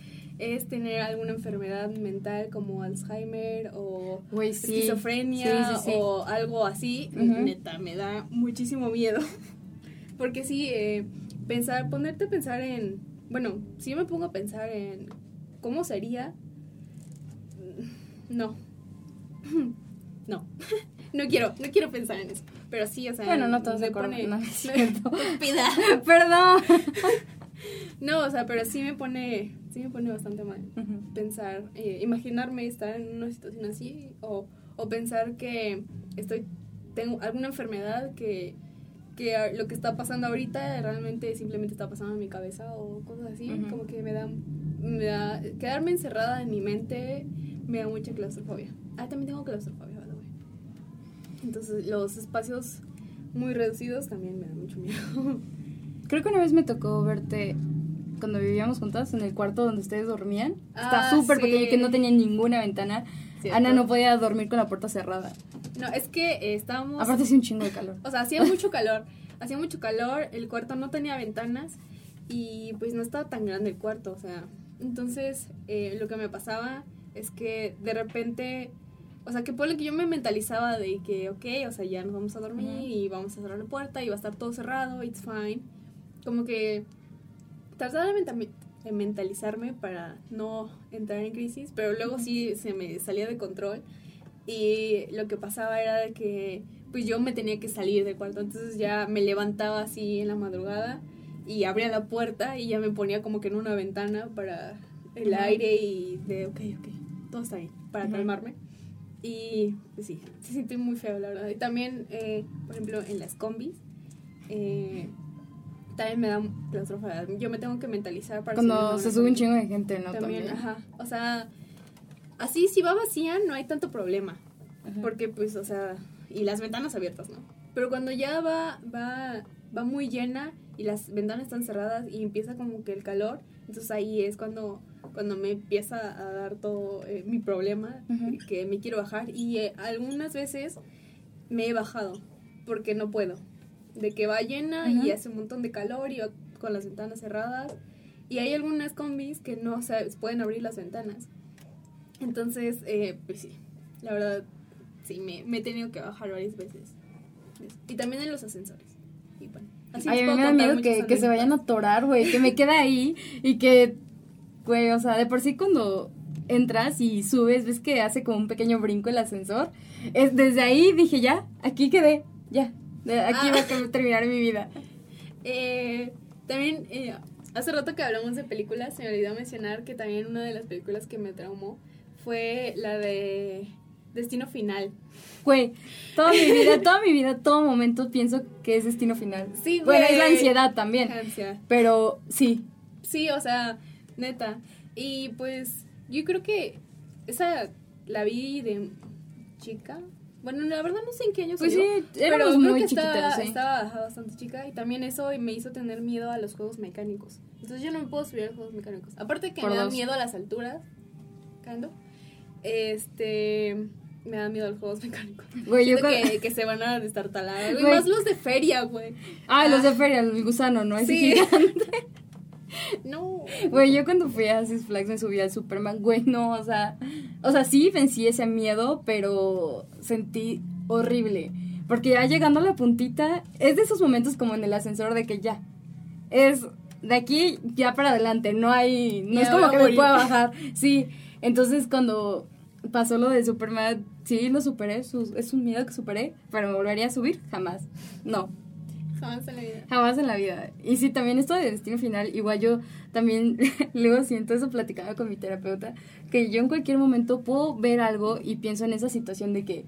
Speaker 3: es tener alguna enfermedad mental como Alzheimer o
Speaker 1: sí.
Speaker 3: esquizofrenia
Speaker 1: Sí, sí, sí.
Speaker 3: o algo así. Neta, me da muchísimo miedo. [laughs] Porque sí, eh, pensar, ponerte a pensar en, bueno, si yo me pongo a pensar en cómo sería, no, [laughs] no, [laughs] no quiero, no quiero pensar en eso. Pero sí, o sea,
Speaker 1: Bueno, no todos acuerdo.
Speaker 3: pone-
Speaker 1: No, es cierto. Perdón.
Speaker 3: No, o sea, pero sí me pone, sí me pone bastante mal
Speaker 1: Ujú.
Speaker 3: pensar, eh, imaginarme estar en una situación así o, o pensar que estoy tengo alguna enfermedad que, que lo que está pasando ahorita realmente simplemente está pasando en mi cabeza o cosas así,
Speaker 1: Ujú.
Speaker 3: como que me da, me da quedarme encerrada en mi mente me da mucha claustrofobia. Ah, también tengo claustrofobia, by the way. Entonces, los espacios muy reducidos también me dan mucho miedo. [laughs]
Speaker 1: Creo que una vez me tocó verte cuando vivíamos juntas en el cuarto donde ustedes dormían. Está
Speaker 3: Ah,
Speaker 1: súper
Speaker 3: sí.
Speaker 1: pequeño que no tenía ninguna ventana.
Speaker 3: Cierto.
Speaker 1: Ana no podía dormir con la puerta cerrada.
Speaker 3: No, es que eh, estábamos
Speaker 1: Aparte hacía un chingo de calor. [laughs]
Speaker 3: O sea, hacía mucho calor. Hacía mucho calor, el cuarto no tenía ventanas y pues no estaba tan grande el cuarto, o sea. Entonces, eh, lo que me pasaba es que de repente, o sea, que por lo que yo me mentalizaba de que, ok, o sea, ya nos vamos a dormir
Speaker 1: Ujú.
Speaker 3: y vamos a cerrar la puerta y va a estar todo cerrado, it's fine. Como que menta- de mentalizarme para no entrar en crisis, pero luego sí se me salía de control y lo que pasaba era de que pues yo me tenía que salir del cuarto, entonces ya me levantaba así en la madrugada y abría la puerta y ya me ponía como que en una ventana para el aire y de ok, ok, todo está bien, para
Speaker 1: Ujú.
Speaker 3: calmarme. Y pues sí, se siente muy feo, la verdad. Y también, eh, por ejemplo, en las combis, eh, también me da claustrofobia. Yo me tengo que mentalizar para
Speaker 1: Cuando se sube un chingo de gente, ¿no?
Speaker 3: También,
Speaker 1: También.
Speaker 3: ajá. O sea, así si va vacía no hay tanto problema.
Speaker 1: Ajá.
Speaker 3: Porque pues, o sea, y las ventanas abiertas, ¿no? Pero cuando ya va, va, va muy llena y las ventanas están cerradas y empieza como que el calor, entonces ahí es cuando, cuando me empieza a dar todo eh, mi problema, que me quiero bajar. Y eh, algunas veces me he bajado porque no puedo. De que va llena y hace un montón de calor y va con las ventanas cerradas. Y hay algunas combis que no se pueden abrir las ventanas. Entonces, eh, pues sí, la verdad, sí, me, me he tenido que bajar varias veces. Y también en los ascensores. Y bueno, así
Speaker 1: Ay, a mí me da miedo que, que se vayan a atorar, güey. Que me queda ahí y que, güey, o sea, de por sí cuando entras y subes, ves que hace como un pequeño brinco el ascensor. Es, desde ahí dije, ya, aquí quedé, ya. De- Aquí
Speaker 3: Ah.
Speaker 1: va a terminar mi vida.
Speaker 3: Eh, también, eh, hace rato que hablamos de películas, se me olvidó mencionar que también una de las películas que me traumó fue la de Destino Final.
Speaker 1: Güey, toda mi [laughs] vida, toda mi vida, todo momento pienso que es destino final.
Speaker 3: Sí,
Speaker 1: Bueno, es la
Speaker 3: güey.
Speaker 1: ansiedad también.
Speaker 3: Ansia.
Speaker 1: Pero sí,
Speaker 3: Sí, o sea, neta. Y pues yo creo que esa la vi de chica. Bueno, la verdad no sé en qué año
Speaker 1: Pues
Speaker 3: salió,
Speaker 1: sí,
Speaker 3: pero
Speaker 1: éramos
Speaker 3: creo
Speaker 1: muy
Speaker 3: que estaba,
Speaker 1: chiquitas,
Speaker 3: estaba ajá, bastante chica y también eso me hizo tener miedo a los juegos mecánicos. Entonces yo no me puedo subir a los juegos mecánicos. Aparte que
Speaker 1: Por
Speaker 3: me da miedo a las alturas, Cando. Este, me da miedo los juegos [laughs] mecánicos.
Speaker 1: Güey, yo cuando-
Speaker 3: que, que se van a destartalar. Güey. Más los de feria, güey.
Speaker 1: Ah, los de feria, el gusano, ¿no? Ese
Speaker 3: Sí.
Speaker 1: gigante. [laughs] [laughs]
Speaker 3: No.
Speaker 1: Güey, yo cuando fui a Six Flags me subí al Superman, güey, no, o sea, o sea, sí vencí ese miedo, pero sentí horrible, porque ya llegando a la puntita, es de esos momentos como en el ascensor de que ya, es de aquí ya para adelante, no hay, no
Speaker 3: Ya
Speaker 1: es como que me pueda [laughs] bajar, sí, entonces cuando pasó lo de Superman, sí lo superé, su- es un miedo que superé, pero me volvería a subir, jamás, no,
Speaker 3: Jamás en la vida.
Speaker 1: Jamás en la vida. Y sí, también esto de destino final, igual yo también [laughs] luego siento eso platicaba con mi terapeuta, que yo en cualquier momento puedo ver algo y pienso en esa situación de que,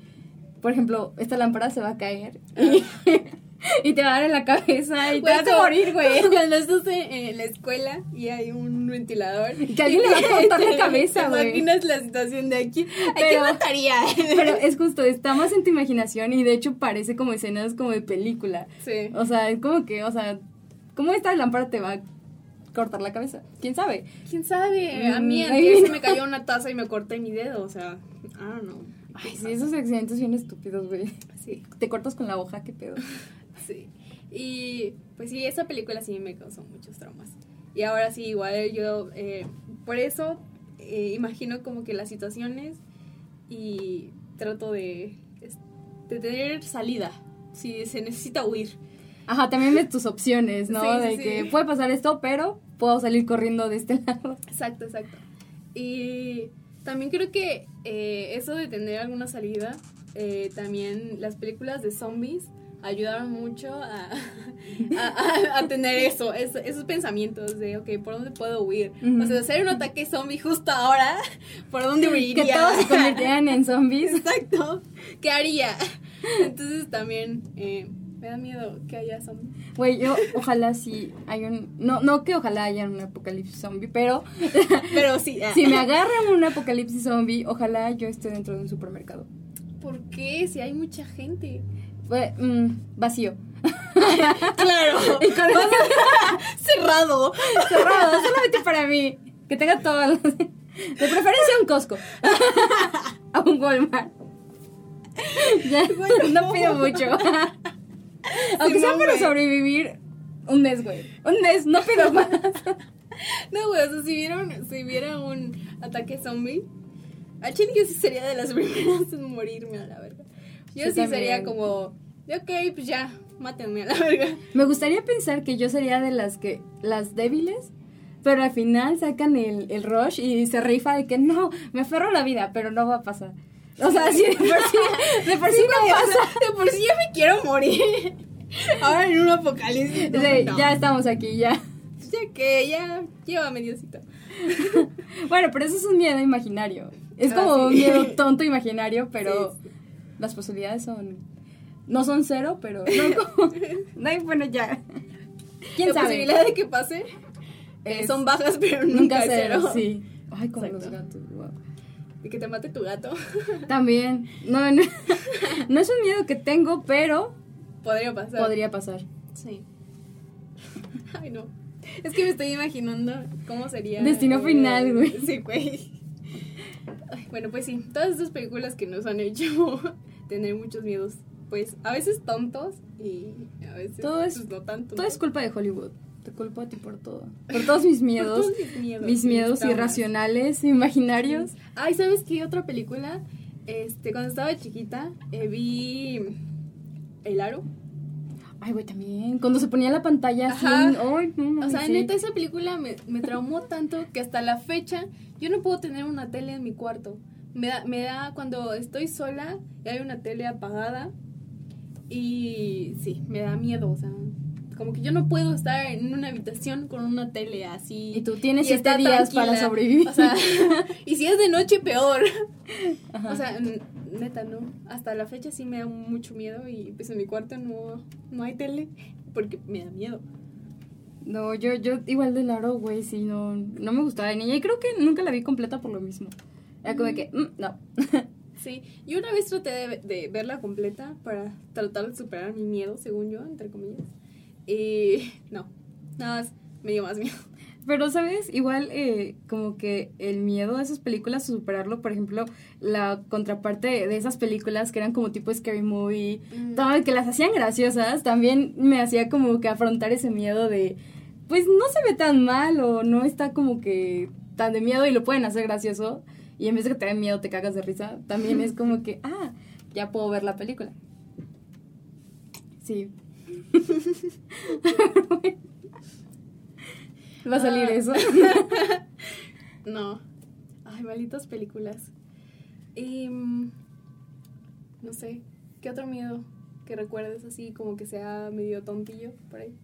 Speaker 1: por ejemplo, esta lámpara se va a caer y, [laughs] [laughs] y te va a dar en la cabeza y
Speaker 3: Güey,
Speaker 1: te vas a morir, güey.
Speaker 3: Cuando estás en, la escuela y hay un ventilador.
Speaker 1: Y que alguien le va a cortar la [laughs] cabeza, güey.
Speaker 3: imaginas la situación de aquí. ¿A quién
Speaker 1: Pero-
Speaker 3: mataría? [laughs]
Speaker 1: Pero es justo, está más en tu imaginación y de hecho parece como escenas como de película.
Speaker 3: Sí.
Speaker 1: O sea, es como que, o sea, ¿cómo esta lámpara te va a cortar la cabeza? ¿Quién sabe?
Speaker 3: ¿Quién sabe? A mí
Speaker 1: Mm,
Speaker 3: antes se me cayó una taza y me corté mi dedo, o sea, I don't know.
Speaker 1: Ay, sí, esos accidentes bien estúpidos, güey.
Speaker 3: Sí,
Speaker 1: Te cortas con la hoja, qué pedo.
Speaker 3: Sí. Y pues sí, esa película sí me causó muchos traumas. Y ahora sí, igual yo, eh, por eso eh, imagino como que las situaciones y trato de, de tener salida, si se necesita huir.
Speaker 1: Ajá, también ves tus opciones, ¿no?
Speaker 3: Sí,
Speaker 1: de
Speaker 3: sí.
Speaker 1: que puede pasar esto, pero puedo salir corriendo de este [laughs] lado.
Speaker 3: Exacto, exacto. Y también creo que eh, eso de tener alguna salida, eh, también las películas de zombies ayudaron mucho a, [laughs] a, a- a tener eso, eso- esos pensamientos de, ok, ¿por dónde puedo huir?
Speaker 1: Ujú.
Speaker 3: O sea, hacer un ataque zombie justo ahora, ¿por dónde huiría?
Speaker 1: Que todos se convirtieran en zombies. [laughs]
Speaker 3: Exacto, ¿qué haría? Entonces también eh, me da miedo que haya zombies.
Speaker 1: Güey, yo ojalá sí hay un... No, no que ojalá haya un apocalipsis zombie, pero [laughs]
Speaker 3: Pero sí, ah.
Speaker 1: si me agarran un apocalipsis zombie, ojalá yo esté dentro de un supermercado.
Speaker 3: ¿por qué? Si hay mucha gente.
Speaker 1: Fue, mm, vacío. [laughs]
Speaker 3: Claro. [laughs]
Speaker 1: Y con eso [laughs]
Speaker 3: cerrado.
Speaker 1: cerrado, solamente para mí. Que tenga todo. lo- De preferencia un Costco. A un Walmart. Ya, no pido mucho. Aunque sea para
Speaker 3: güey.
Speaker 1: sobrevivir un mes, güey. Un mes, no pido más.
Speaker 3: No, güey, o sea, si, vieron, si hubiera un ataque zombie, a Chile yo sí sería de las primeras en morirme a la verga. Yo
Speaker 1: Sí,
Speaker 3: sí,
Speaker 1: también.
Speaker 3: sería como, ok, pues ya, mátenme a la verga. [laughs]
Speaker 1: Me gustaría pensar que yo sería de las que las débiles, pero al final sacan el, el rush y se rifa de que no, me aferro a la vida, pero no va a pasar. O sea, sí, de por sí, de por sí no
Speaker 3: Güey, o
Speaker 1: pasa.
Speaker 3: sea, de por sí ya me quiero morir. Ahora en un apocalipsis. no, no.
Speaker 1: Ya estamos aquí, ya.
Speaker 3: Ya que, ya, llévame Diosito. [laughs]
Speaker 1: Bueno, pero eso es un miedo imaginario. Es
Speaker 3: Ah,
Speaker 1: como
Speaker 3: sí.
Speaker 1: un miedo [laughs] tonto imaginario, pero
Speaker 3: Sí,
Speaker 1: las posibilidades son. No son cero, pero. No, [laughs] Ay, bueno, ya. ¿Quién
Speaker 3: la
Speaker 1: sabe?
Speaker 3: posibilidad de que pase eh, son bajas, pero nunca,
Speaker 1: Nunca
Speaker 3: cero.
Speaker 1: cero, sí. Ay, como
Speaker 3: Exacto.
Speaker 1: los gatos, wow.
Speaker 3: De que te mate tu gato. [laughs]
Speaker 1: También. No, no, no es un miedo que tengo, pero
Speaker 3: Podría pasar.
Speaker 1: podría pasar.
Speaker 3: Sí. [laughs] Ay, no. Es que me estoy imaginando cómo sería.
Speaker 1: Destino final, güey.
Speaker 3: Sí, güey. Ay, bueno, pues sí, todas estas películas que nos han hecho tener muchos miedos, pues a veces tontos y a veces
Speaker 1: Todo es-
Speaker 3: pues, no tanto.
Speaker 1: Todo es culpa de Hollywood. Te culpo a ti por todo. Por todos mis [laughs] miedos.
Speaker 3: todos mis miedos,
Speaker 1: mis miedos irracionales, [laughs] imaginarios.
Speaker 3: Ay, ¿sabes qué otra película? Este, cuando estaba chiquita, eh, vi El Aro.
Speaker 1: Ay, güey, también. Cuando se ponía la pantalla así. No,
Speaker 3: O sea,
Speaker 1: sí.
Speaker 3: neta, esa película me, me traumó tanto que hasta la fecha yo no puedo tener una tele en mi cuarto. Me da, me da cuando estoy sola y hay una tele apagada y sí, me da miedo, o sea, como que yo no puedo estar en una habitación con una tele así.
Speaker 1: Y tú tienes
Speaker 3: y
Speaker 1: siete días para sobrevivir.
Speaker 3: O sea, [laughs] y si es de noche, peor.
Speaker 1: Ajá.
Speaker 3: O sea, neta, no. Hasta la fecha sí me da mucho miedo y pues en mi cuarto no, no hay tele porque me da miedo.
Speaker 1: No, yo, yo igual de Laro, güey, sí, no, no me gustaba de niña. Y creo que nunca la vi completa por lo mismo. Era como que, mm, no. [laughs]
Speaker 3: Sí, yo una vez traté de, de verla completa para tratar de superar mi miedo, según yo, entre comillas. Y no, nada más me dio más miedo. [laughs]
Speaker 1: Pero, ¿sabes? Igual, eh, como que el miedo a esas películas, superarlo, por ejemplo, la contraparte de esas películas que eran como tipo Scary Movie,
Speaker 3: Mm.
Speaker 1: todo, que las hacían graciosas, también me hacía como que afrontar ese miedo de, pues no se ve tan mal o no está como que tan de miedo y lo pueden hacer gracioso. Y en vez de que te den miedo, te cagas de risa, también es como que, [laughs] ah, ya puedo ver la película. Sí. [laughs] Va a salir
Speaker 3: Ah.
Speaker 1: eso. [laughs]
Speaker 3: No. Ay, malditas películas. Y. mm, no sé. ¿Qué otro miedo que recuerdes así como que sea medio tontillo por ahí?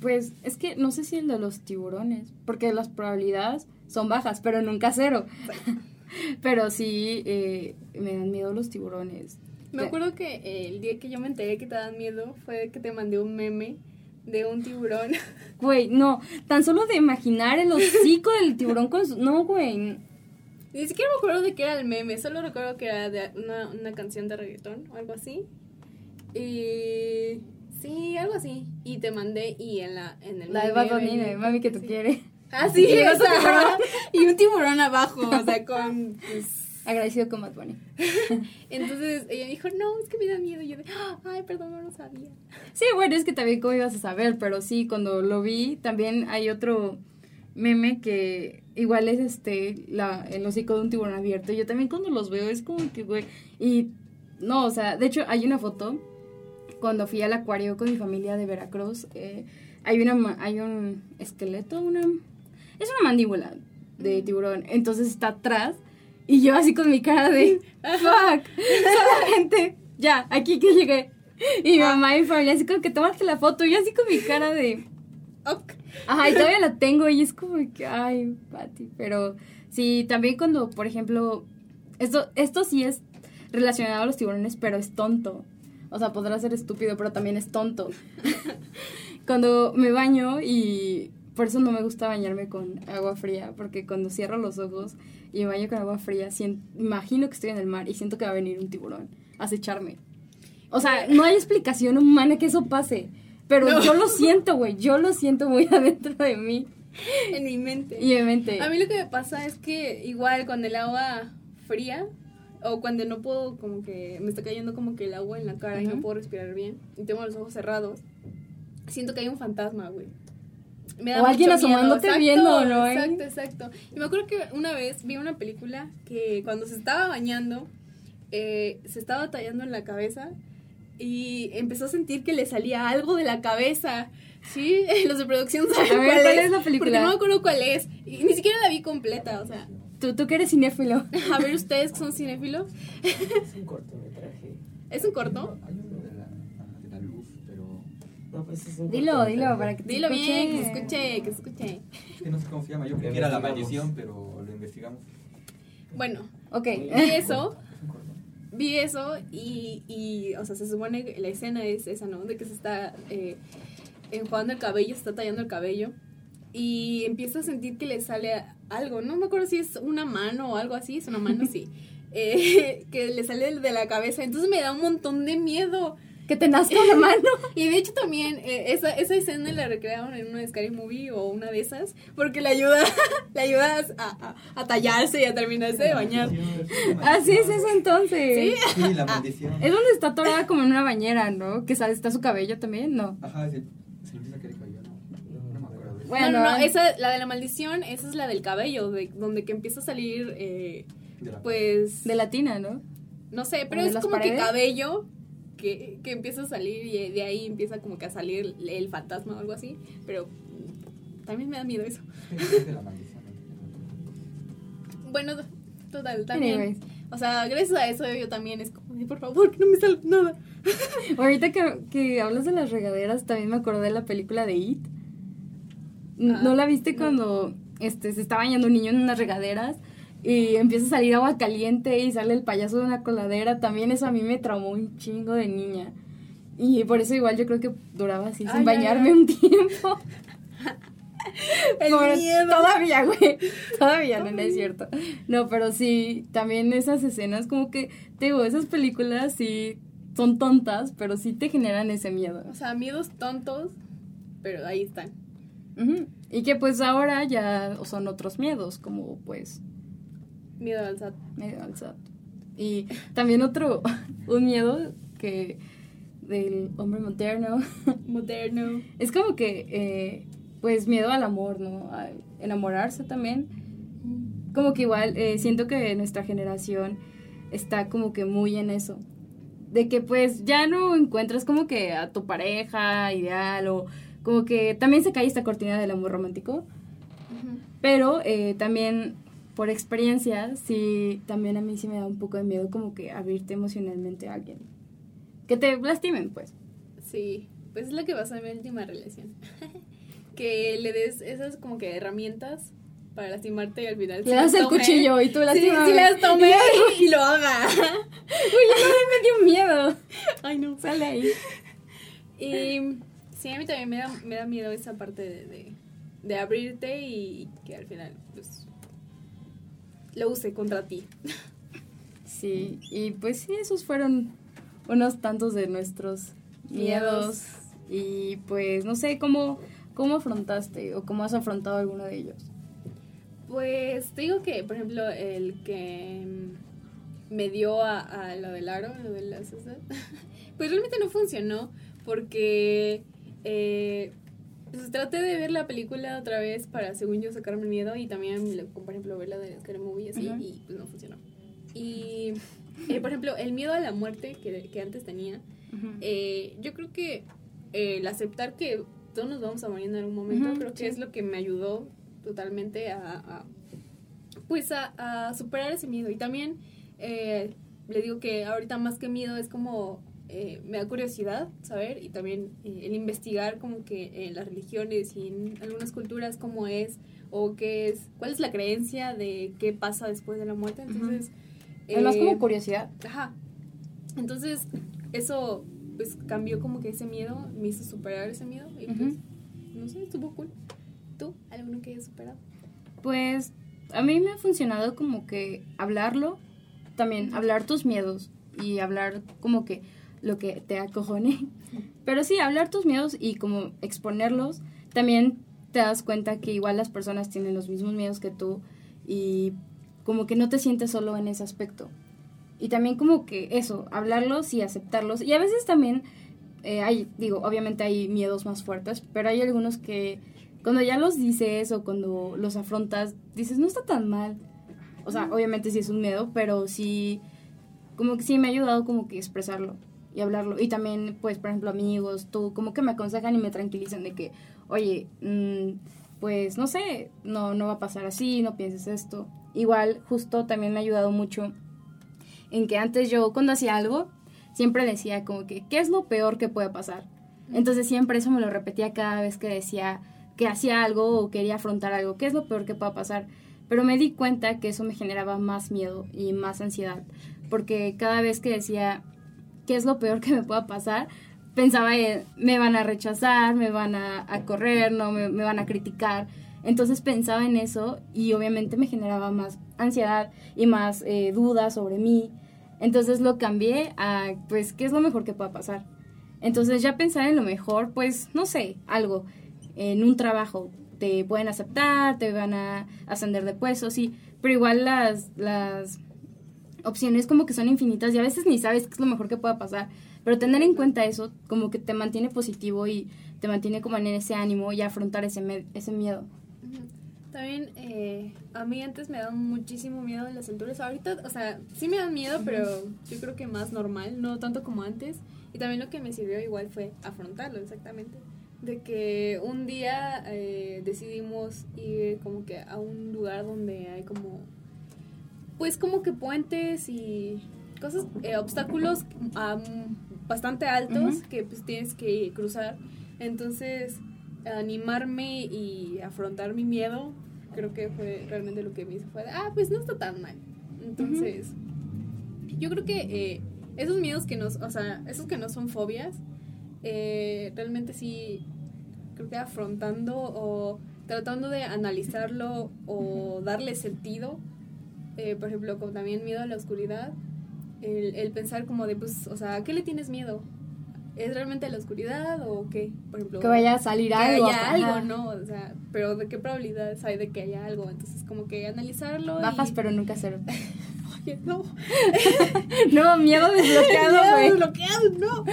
Speaker 1: Pues es que no sé si el de los tiburones, porque las probabilidades son bajas, pero nunca cero. [laughs] pero sí, eh, me dan miedo los tiburones.
Speaker 3: Me
Speaker 1: Ya.
Speaker 3: acuerdo que eh, el día que yo me enteré que te dan miedo fue que te mandé un meme de un tiburón. [laughs]
Speaker 1: Güey, no, tan solo de imaginar el hocico del tiburón con su... No, güey.
Speaker 3: Ni siquiera me acuerdo de qué era el meme, solo recuerdo que era de una, una canción de reggaetón o algo así. Y sí, algo así. Y te mandé y en la en el
Speaker 1: La de Bad Bunny, mami que te
Speaker 3: sí.
Speaker 1: Quiere.
Speaker 3: Ah, sí,
Speaker 1: Y
Speaker 3: un tiburón abajo, o sea, con pues,
Speaker 1: Agradecido con Bunny. [laughs]
Speaker 3: entonces ella dijo, "No, es que me da miedo." Y yo de, "Ah, "Ay, perdón, no lo sabía."
Speaker 1: Sí, bueno, es que también cómo ibas a saber, pero sí, cuando lo vi, también hay otro meme que igual es este, la, el hocico de un tiburón abierto. Yo también cuando los veo es como que, güey, y no, o sea, de hecho hay una foto cuando fui al acuario con mi familia de Veracruz, eh, hay una, hay un esqueleto, una, es una mandíbula de tiburón, entonces está atrás y yo así con mi cara de, fuck, [laughs] solamente, ya, aquí que llegué. Y mi mamá y mi familia así como que tomaste la foto, y yo así con mi cara de,
Speaker 3: Ok.
Speaker 1: Ajá, y todavía la [laughs] tengo y es como que, ay, Pati, pero sí, también cuando, por ejemplo, esto, esto sí es relacionado a los tiburones, pero es tonto. O sea, podrá ser estúpido, pero también es tonto. [laughs] cuando me baño y por eso no me gusta bañarme con agua fría, porque cuando cierro los ojos y me baño con agua fría, sien- imagino que estoy en el mar y siento que va a venir un tiburón a acecharme. O sea, no hay explicación humana que eso pase. Pero
Speaker 3: No.
Speaker 1: yo lo siento, güey. Yo lo siento muy [laughs] adentro de mí.
Speaker 3: En mi mente.
Speaker 1: Y obviamente.
Speaker 3: A mí lo que me pasa es que igual con el agua fría o cuando no puedo como que me está cayendo como que el agua en la cara y no puedo respirar bien y tengo los ojos cerrados, siento que hay un fantasma, güey. Me
Speaker 1: O alguien asomándote
Speaker 3: Exacto,
Speaker 1: viendo, ¿no?
Speaker 3: Exacto, exacto. Y me acuerdo que una vez vi una película que cuando se estaba bañando eh, se estaba tallando en la cabeza y empezó a sentir que le salía algo de la cabeza. Sí, [laughs] los de producción saben
Speaker 1: A ver,
Speaker 3: cuál,
Speaker 1: ¿cuál
Speaker 3: es,
Speaker 1: es la película?
Speaker 3: Porque no me acuerdo cuál es. Y ni siquiera la vi completa, o sea.
Speaker 1: Tú, tú que eres cinéfilo. [laughs]
Speaker 3: A ver, ustedes que son cinéfilos.
Speaker 4: Es un cortometraje.
Speaker 3: ¿Es un corto?
Speaker 4: Hay No, pues es un
Speaker 1: Dilo, dilo, para que te
Speaker 3: Dilo bien, que se
Speaker 1: escuche.
Speaker 3: escuche, que se escuche.
Speaker 4: Es que no sé cómo se llama. Yo creí que era la maldición, pero lo investigamos.
Speaker 3: Bueno,
Speaker 1: Ok.
Speaker 3: vi [laughs] eso, vi eso y, y, o sea, se supone que la escena es esa, ¿no? De que se está eh, enjuagando el cabello, se está tallando el cabello y empieza a sentir que le sale algo, no me acuerdo si es una mano o algo así, es una mano, sí, [laughs] eh, [laughs] que le sale de la cabeza, entonces me da un montón de miedo.
Speaker 1: Que te nazca la mano. [laughs]
Speaker 3: Y de hecho también eh, esa, esa escena la recrearon en una Scary Movie o una de esas porque le ayuda, [laughs] le ayuda a, a- a tallarse y a terminarse de bañar.
Speaker 1: Así es eso entonces.
Speaker 4: Sí, la maldición.
Speaker 1: Es donde está atorada como en una bañera, ¿no? Que sale, está su cabello también, ¿no.
Speaker 4: Ajá, se le empieza a caer cabello, ¿no? No me acuerdo. de eso.
Speaker 1: Bueno,
Speaker 3: no, no,
Speaker 1: ay.
Speaker 3: esa, la de la maldición, esa es la del cabello, de, donde que empieza a salir, eh,
Speaker 4: De la-
Speaker 3: pues,
Speaker 1: De latina, ¿no?
Speaker 3: no sé, pero
Speaker 1: ¿O de
Speaker 3: es como que cabello que, que empieza a salir y de ahí empieza como que a salir el, fantasma o algo así, pero también me da miedo eso. Bueno, total, también.
Speaker 1: Anyways.
Speaker 3: O sea, gracias a eso yo también es como, "Ay, por favor, que no me salga nada. [laughs]
Speaker 1: Ahorita que, que hablas de las regaderas, también me acordé de la película de It. N-
Speaker 3: Ah,
Speaker 1: ¿No la viste
Speaker 3: no.
Speaker 1: cuando este, se está bañando un niño en unas regaderas y empieza a salir agua caliente y sale el payaso de una coladera? También eso a mí me traumó un chingo de niña. Y por eso igual yo creo que duraba así
Speaker 3: Ay,
Speaker 1: sin bañarme un tiempo. [laughs]
Speaker 3: El miedo.
Speaker 1: Todavía, güey. Todavía no, no es cierto. No, pero sí, también esas escenas como que, te digo, esas películas sí son tontas, pero sí te generan ese miedo.
Speaker 3: O sea, miedos tontos, pero ahí están.
Speaker 1: Y que pues ahora ya son otros miedos, como pues
Speaker 3: Miedo al SAT.
Speaker 1: medio al SAT. Y también otro, [laughs] un miedo que del hombre moderno, [laughs]
Speaker 3: Moderno.
Speaker 1: es como que, eh, pues miedo al amor, ¿no? A enamorarse también. Como que igual eh, siento que nuestra generación está como que muy en eso. De que pues ya no encuentras como que a tu pareja ideal o como que también se cae esta cortina del amor romántico. Pero eh, también por experiencia, sí, también a mí sí me da un poco de miedo como que abrirte emocionalmente a alguien. Que te lastimen, pues.
Speaker 3: Sí, pues es lo que pasó en mi última relación. [laughs] que le des esas como que herramientas para lastimarte y al final
Speaker 1: Le
Speaker 3: sí
Speaker 1: das el cuchillo y tú
Speaker 3: Sí,
Speaker 1: lastimame.
Speaker 3: sí las tomé y lo haga. [laughs]
Speaker 1: Uy, ya me dio miedo.
Speaker 3: Ay, no.
Speaker 1: Sale ahí.
Speaker 3: Y sí, a mí también me da, me da miedo esa parte de, de, de abrirte y que al final, pues, lo use contra ti.
Speaker 1: Sí, y pues sí, esos fueron unos tantos de nuestros miedos. Y pues no sé, ¿cómo, ¿cómo afrontaste o cómo has afrontado alguno de ellos?
Speaker 3: Pues te digo que, por ejemplo, el que me dio a, a lo del aro, lo de esas, [laughs] pues realmente no funcionó porque eh, pues, traté de ver la película otra vez para, según yo, sacarme el miedo y también, por ejemplo, ver la de Scary Movie así
Speaker 1: Ujú.
Speaker 3: y pues no funcionó. Y, eh, por ejemplo, el miedo a la muerte que, que antes tenía, eh, yo creo que eh, el aceptar que todos nos vamos a morir en algún momento, creo que es lo que me ayudó totalmente a, a- pues a, a superar ese miedo. Y también eh, le digo que ahorita más que miedo es como eh, me da curiosidad saber y también eh, el investigar como que en las religiones y en algunas culturas cómo es o qué es, cuál es la creencia de qué pasa después de la muerte. Entonces,
Speaker 1: Además
Speaker 3: eh,
Speaker 1: como curiosidad.
Speaker 3: Ajá. Entonces, eso pues cambió como que ese miedo, me hizo superar ese miedo y pues, no sé, estuvo cool. ¿Tú? ¿Alguno que hayas superado?
Speaker 1: Pues a mí me ha funcionado como que hablarlo, también hablar tus miedos y hablar como que lo que te acojone. Pero sí, hablar tus miedos y como exponerlos, también te das cuenta que igual las personas tienen los mismos miedos que tú y como que no te sientes solo en ese aspecto. Y también como que eso, hablarlos y aceptarlos. Y a veces también eh, hay, digo, obviamente hay miedos más fuertes, pero hay algunos que cuando ya los dices o cuando los afrontas, dices, no está tan mal. O sea, obviamente sí es un miedo, pero sí, como que sí me ha ayudado como que expresarlo y hablarlo. Y también, pues, por ejemplo, amigos, tú, como que me aconsejan y me tranquilizan de que, oye, mm, pues, no sé, no, no va a pasar así, no pienses esto. Igual, justo también me ha ayudado mucho en que antes yo, cuando hacía algo, siempre decía como que, ¿qué es lo peor que puede pasar? Entonces siempre eso me lo repetía cada vez que decía que hacía algo o quería afrontar algo, ¿qué es lo peor que pueda pasar? Pero me di cuenta que eso me generaba más miedo y más ansiedad, porque cada vez que decía, ¿qué es lo peor que me pueda pasar? Pensaba, en, me van a rechazar, me van a, correr, no me, me van a criticar. Entonces pensaba en eso y obviamente me generaba más ansiedad y más eh, dudas sobre mí. Entonces lo cambié a, pues, ¿qué es lo mejor que pueda pasar? Entonces ya pensar en lo mejor, pues, no sé, algo, en un trabajo, te pueden aceptar, te van a ascender de puesto, sí, pero igual las, las opciones como que son infinitas y a veces ni sabes qué es lo mejor que pueda pasar, pero tener en cuenta eso como que te mantiene positivo y te mantiene como en ese ánimo y afrontar ese, ese miedo.
Speaker 3: También eh, a mí antes me daban muchísimo miedo las alturas. Ahorita, o sea, sí me dan miedo, pero yo creo que más normal, no tanto como antes. Y también lo que me sirvió igual fue afrontarlo, exactamente. De que un día eh, decidimos ir como que a un lugar donde hay como, pues como que puentes y cosas, eh, obstáculos am, bastante altos que pues tienes que cruzar. Entonces, animarme y afrontar mi miedo, creo que fue realmente lo que me hizo. Fue, ah, pues no está tan mal. Entonces, yo creo que eh, esos miedos que nos, o sea, esos que no son fobias, eh, realmente sí, creo que afrontando o tratando de analizarlo o darle sentido, eh, por ejemplo, como también miedo a la oscuridad, el, el pensar como de, pues, o sea, ¿a qué le tienes miedo? ¿Es realmente la oscuridad o qué? Por ejemplo,
Speaker 1: Que vaya a salir
Speaker 3: que
Speaker 1: algo.
Speaker 3: haya algo, ¿no? O sea, pero ¿de qué probabilidades hay de que haya algo? Entonces, como que analizarlo.
Speaker 1: Bajas,
Speaker 3: y...
Speaker 1: pero nunca cero. [laughs]
Speaker 3: Oye, no. [laughs]
Speaker 1: no, miedo desbloqueado, güey.
Speaker 3: desbloqueado, no.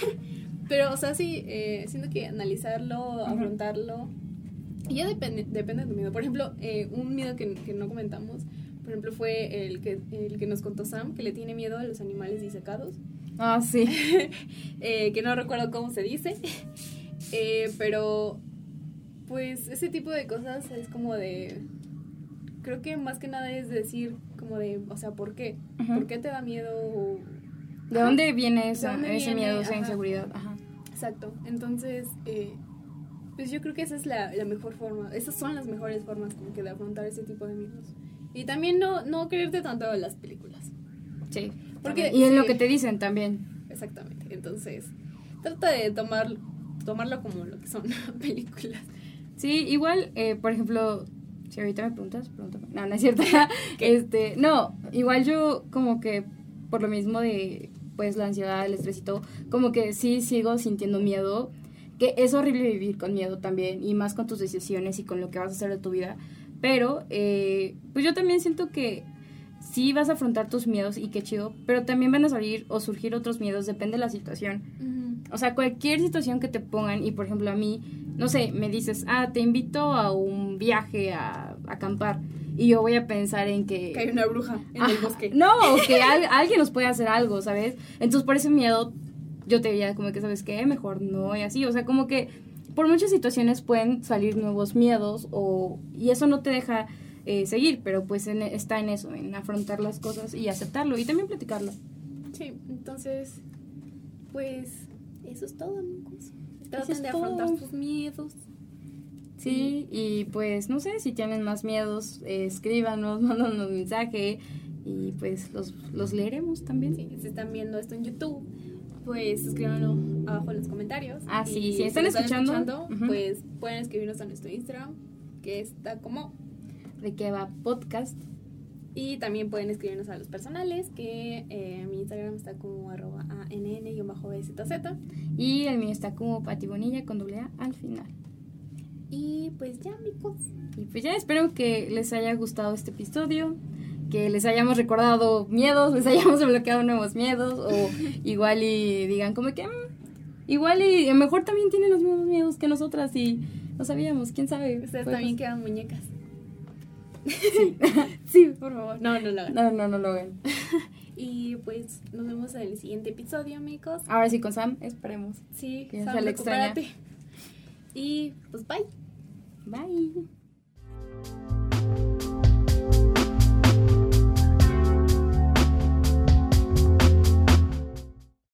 Speaker 3: [laughs] pero, o sea, sí, eh, siento que analizarlo, afrontarlo. Y ya depende, depende de tu miedo. Por ejemplo, eh, un miedo que, que no comentamos, por ejemplo, fue el que, el que nos contó Sam, que le tiene miedo a los animales disecados.
Speaker 1: Ah, sí. [laughs]
Speaker 3: eh, que no recuerdo cómo se dice, [laughs] eh, pero pues ese tipo de cosas es como de, creo que más que nada es decir como de, o sea, ¿por qué?
Speaker 1: Ujú.
Speaker 3: ¿Por qué te da miedo?
Speaker 1: ¿De dónde viene esa,
Speaker 3: ¿De dónde
Speaker 1: ese
Speaker 3: viene?
Speaker 1: miedo, esa
Speaker 3: Ajá.
Speaker 1: inseguridad? Ajá.
Speaker 3: Exacto, entonces, eh, pues yo creo que esa es la, la mejor forma, esas son las mejores formas como que de afrontar ese tipo de miedos. Y también no, no creerte tanto en las películas.
Speaker 1: Sí.
Speaker 3: Porque-
Speaker 1: y en lo que te dicen también.
Speaker 3: Exactamente. Entonces, trata de tomar, tomarlo como lo que son [laughs] películas.
Speaker 1: Sí, igual, eh, por ejemplo, si ahorita me preguntas, pregúntame. No, no es cierto. [laughs] este, no, igual yo como que por lo mismo de pues la ansiedad, el estrés y todo, como que sí sigo sintiendo miedo, que es horrible vivir con miedo también y más con tus decisiones y con lo que vas a hacer de tu vida, pero eh, pues yo también siento que sí vas a afrontar tus miedos y qué chido, pero también van a salir o surgir otros miedos, depende de la situación. O sea, cualquier situación que te pongan y por ejemplo a mí, no sé, me dices, ah, te invito a un viaje a, a acampar y yo voy a pensar en que...
Speaker 3: Que hay una bruja en el bosque.
Speaker 1: No, o que [laughs] al- alguien nos puede hacer algo, ¿sabes? Entonces por ese miedo yo te diría como que, ¿sabes qué? Mejor no y así, o sea, como que por muchas situaciones pueden salir nuevos miedos o y eso no te deja eh, seguir, pero pues en- está en eso, en afrontar las cosas y aceptarlo y también platicarlo.
Speaker 3: Sí, entonces, pues eso es todo, amigos. Traten de afrontar
Speaker 1: todo.
Speaker 3: sus miedos.
Speaker 1: Sí, y pues no sé, si tienen más miedos, eh, escríbanos, [laughs] mándanos un mensaje y pues los, los leeremos también.
Speaker 3: Sí, si están viendo esto en YouTube, pues escríbanlo abajo en los comentarios.
Speaker 1: Ah, sí,
Speaker 3: Y
Speaker 1: si están escuchando,
Speaker 3: pues pueden escribirnos a nuestro Instagram, que está como
Speaker 1: De qué va podcast.
Speaker 3: Y también pueden escribirnos a los personales, que eh, mi Instagram está como arroba ann-bzz.
Speaker 1: Y el mío está como Pati Bonilla con doble A al final.
Speaker 3: Y pues ya, amigos.
Speaker 1: Y pues ya espero que les haya gustado este episodio, que les hayamos recordado miedos, les hayamos [laughs] desbloqueado nuevos miedos, o [laughs] igual y digan como que mm, igual y a lo mejor también tienen los mismos miedos que nosotras y no sabíamos, quién sabe.
Speaker 3: Ustedes
Speaker 1: Puede
Speaker 3: también quedan muñecas.
Speaker 1: Sí. [laughs]
Speaker 3: Sí, por favor. No, no lo hagan.
Speaker 1: No, no, no lo hagan.
Speaker 3: Y pues nos vemos en el siguiente episodio, amigos.
Speaker 1: Ahora sí con Sam, esperemos.
Speaker 3: Sí,
Speaker 1: Que
Speaker 3: Sam, recupérate. Y pues bye.
Speaker 1: Bye.